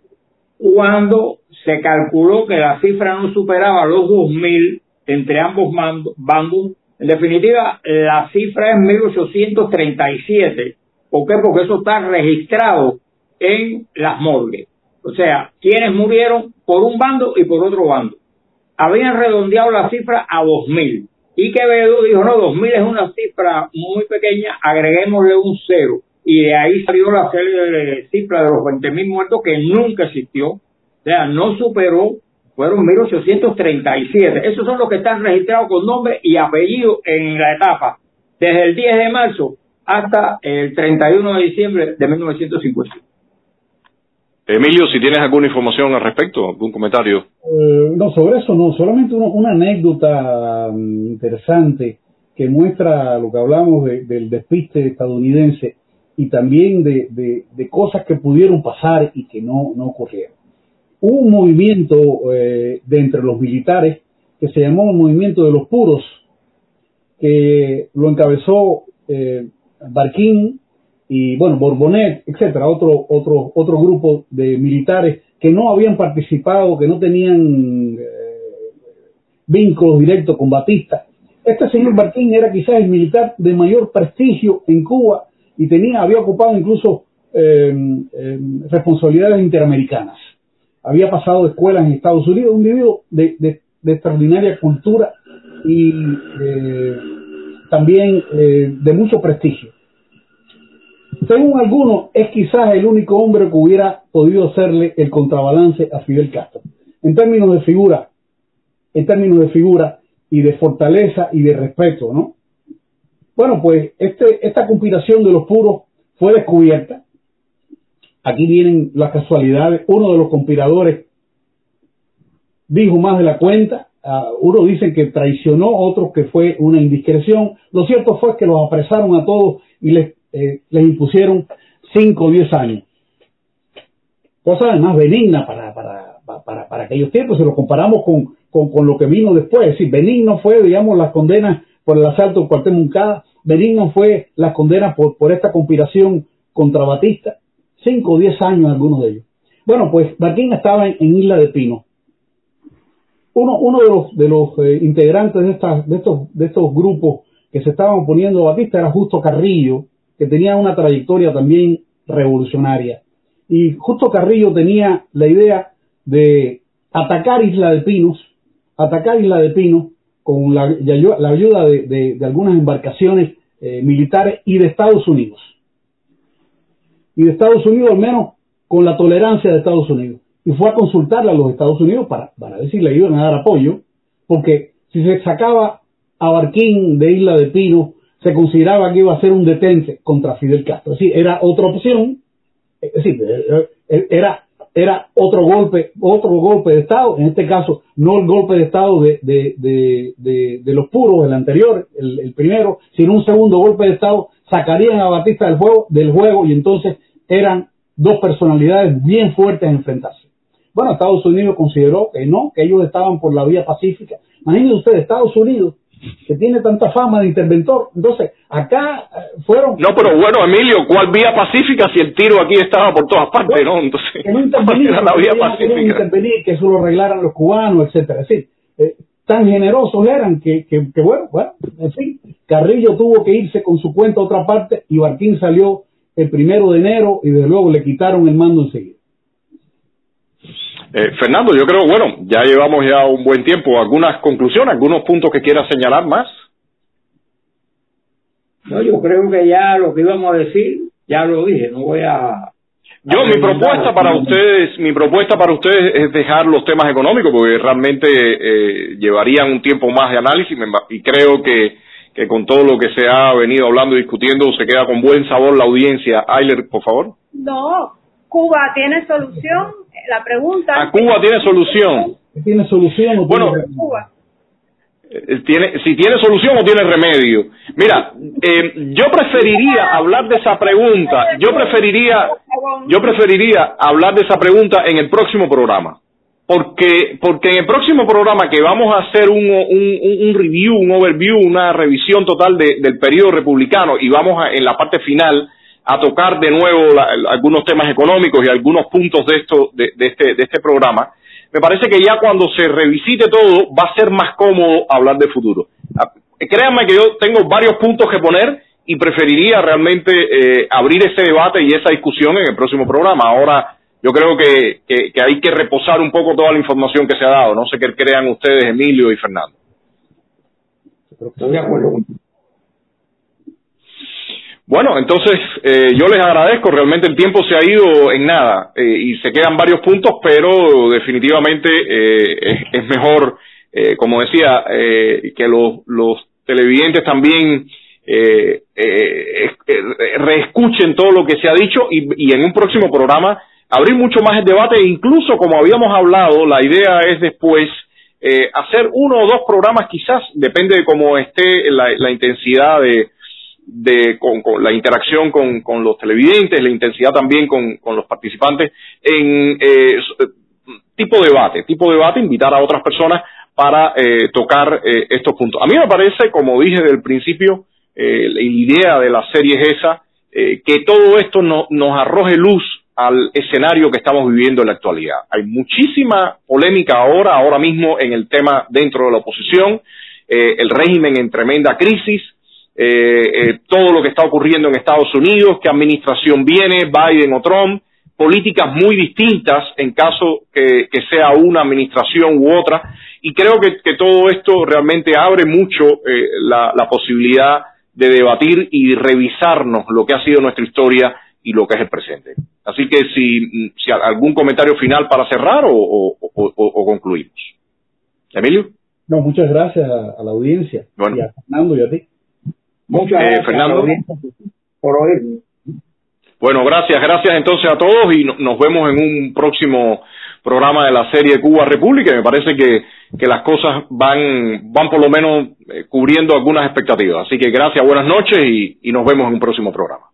Speaker 2: cuando se calculó que la cifra no superaba los 2.000 entre ambos bandos. En definitiva, la cifra es 1837. ¿Por qué? Porque eso está registrado en las morgues. O sea, quienes murieron por un bando y por otro bando. Habían redondeado la cifra a 2.000. Y Quevedo dijo, no, 2.000 es una cifra muy pequeña, agreguémosle un cero y de ahí salió la cifra de los 20.000 muertos que nunca existió, o sea, no superó, fueron 1837. Esos son los que están registrados con nombre y apellido en la etapa, desde el 10 de marzo hasta el 31 de diciembre de 1950.
Speaker 1: Emilio, si tienes alguna información al respecto, algún comentario.
Speaker 3: Eh, no, sobre eso no, solamente una anécdota mm, interesante que muestra lo que hablamos del despiste estadounidense y también de, de, cosas que pudieron pasar y que no, no ocurrieron. Hubo un movimiento eh, de entre los militares que se llamó el movimiento de los puros, que lo encabezó eh, Barquín y bueno, Borbonet, etcétera, otro, otro, otro grupo de militares que no habían participado, que no tenían eh, vínculos directos con Batista. Este señor Barquín era quizás el militar de mayor prestigio en Cuba y tenía, había ocupado incluso eh, eh, responsabilidades interamericanas. Había pasado escuelas en Estados Unidos, un individuo de, de, extraordinaria cultura y eh, también de mucho prestigio. Según algunos, es quizás el único hombre que hubiera podido hacerle el contrabalance a Fidel Castro. En términos de figura, en términos de figura y de fortaleza y de respeto, ¿no? Bueno, pues este, esta conspiración de los puros fue descubierta. Aquí vienen las casualidades. Uno de los conspiradores dijo más de la cuenta. Uh, uno dice que traicionó, otros que fue una indiscreción. Lo cierto fue que los apresaron a todos y les, eh, les impusieron 5 o 10 años. Cosa además benigna para, para, para, para aquellos tiempos, si lo comparamos con, con, con, lo que vino después. Es decir, benigno fue, digamos, las condenas por el asalto del cuartel Muncada, Benigno fue la condena por, por esta conspiración contra Batista, cinco o diez años algunos de ellos. Bueno, pues Barquín estaba en, Isla de Pino. Uno, uno de los, de los eh, integrantes de, estas, de, estos, de estos grupos que se estaban oponiendo a Batista era Justo Carrillo, que tenía una trayectoria también revolucionaria. Y Justo Carrillo tenía la idea de atacar Isla de Pinos, atacar Isla de Pinos con la, ayuda de, de, algunas embarcaciones eh, militares y de Estados Unidos. Y de Estados Unidos, al menos con la tolerancia de Estados Unidos. Y fue a consultarle a los Estados Unidos para, para ver si iban a dar apoyo, porque si se sacaba a Barquín de Isla de Pino, se consideraba que iba a ser un detente contra Fidel Castro. Es decir, era otra opción, es decir, era, era otro golpe, otro golpe de Estado, en este caso no el golpe de Estado de, de, de, los puros, el anterior, el, primero, sino un segundo golpe de Estado, sacarían a Batista del juego, del juego y entonces eran dos personalidades bien fuertes a enfrentarse. Bueno, Estados Unidos consideró que no, que ellos estaban por la vía pacífica. Imagínense ustedes, Estados Unidos que tiene tanta fama de interventor. Entonces, acá eh, fueron...
Speaker 1: No, pero bueno, Emilio, ¿cuál vía pacífica si el tiro aquí estaba por todas partes, no? Entonces,
Speaker 3: que no intervenir, la vía pacífica. intervenir, que eso lo arreglaran los cubanos, etcétera. Es decir, eh, tan generosos eran que, que, bueno, bueno, en fin, Carrillo tuvo que irse con su cuenta a otra parte y Barquín salió el primero de enero y desde luego le quitaron el mando enseguida.
Speaker 1: Eh, Fernando, yo creo, bueno, ya llevamos ya un buen tiempo. ¿Algunas conclusiones, algunos puntos que quieras señalar más?
Speaker 2: No, yo creo que ya lo que íbamos a decir, ya lo dije, no voy a...
Speaker 1: Yo, mi propuesta para ustedes, mi propuesta para ustedes es dejar los temas económicos, porque realmente eh, llevarían un tiempo más de análisis y creo que, que con todo lo que se ha venido hablando y discutiendo se queda con buen sabor la audiencia. Ayler, por favor.
Speaker 4: No, Cuba tiene solución la pregunta.
Speaker 1: ¿A Cuba tiene solución?
Speaker 3: ¿Tiene solución o
Speaker 1: bueno, Cuba? Eh, tiene, si tiene solución o tiene remedio. Mira, eh, yo preferiría hablar de esa pregunta, yo preferiría, yo preferiría hablar de esa pregunta en el próximo programa. Porque, porque en el próximo programa que vamos a hacer un, un, un review, un overview, una revisión total del periodo republicano y vamos a, en la parte final a tocar de nuevo algunos temas económicos y algunos puntos de esto de, este de este programa. Me parece que ya cuando se revisite todo va a ser más cómodo hablar de futuro. Ah, créanme que yo tengo varios puntos que poner y preferiría realmente eh, abrir ese debate y esa discusión en el próximo programa. Ahora yo creo que, que, que hay que reposar un poco toda la información que se ha dado. No sé qué crean ustedes Emilio y Fernando.
Speaker 2: Estoy de acuerdo
Speaker 1: bueno, entonces eh, yo les agradezco, realmente el tiempo se ha ido en nada eh, y se quedan varios puntos, pero definitivamente eh, es, mejor, como decía, que los, los, televidentes también reescuchen todo lo que se ha dicho y, y, en un próximo programa abrir mucho más el debate e incluso como habíamos hablado, la idea es después hacer uno o dos programas quizás, depende de cómo esté la intensidad de de con, la interacción con, con, los televidentes, la intensidad también con, con los participantes en eh, tipo debate, tipo debate, invitar a otras personas para eh, tocar eh, estos puntos. A mí me parece, como dije desde el principio, la idea de la serie es esa, que todo esto no, nos arroje luz al escenario que estamos viviendo en la actualidad. Hay muchísima polémica ahora, ahora mismo en el tema dentro de la oposición, el régimen en tremenda crisis, eh, eh, todo lo que está ocurriendo en Estados Unidos, qué administración viene, Biden o Trump, políticas muy distintas en caso que, sea una administración u otra, y creo que, todo esto realmente abre mucho eh, la, posibilidad de debatir y revisarnos lo que ha sido nuestra historia y lo que es el presente. Así que si, si algún comentario final para cerrar o, o, concluimos. Emilio.
Speaker 3: No, muchas gracias a, la audiencia y a Fernando y a ti.
Speaker 2: Muchas eh, gracias,
Speaker 1: Fernando.
Speaker 2: por oírme.
Speaker 1: Bueno, gracias, gracias entonces a todos y nos vemos en un próximo programa de la serie Cuba República. Me parece que, que las cosas van, van por lo menos eh, cubriendo algunas expectativas. Así que gracias, buenas noches y, y nos vemos en un próximo programa.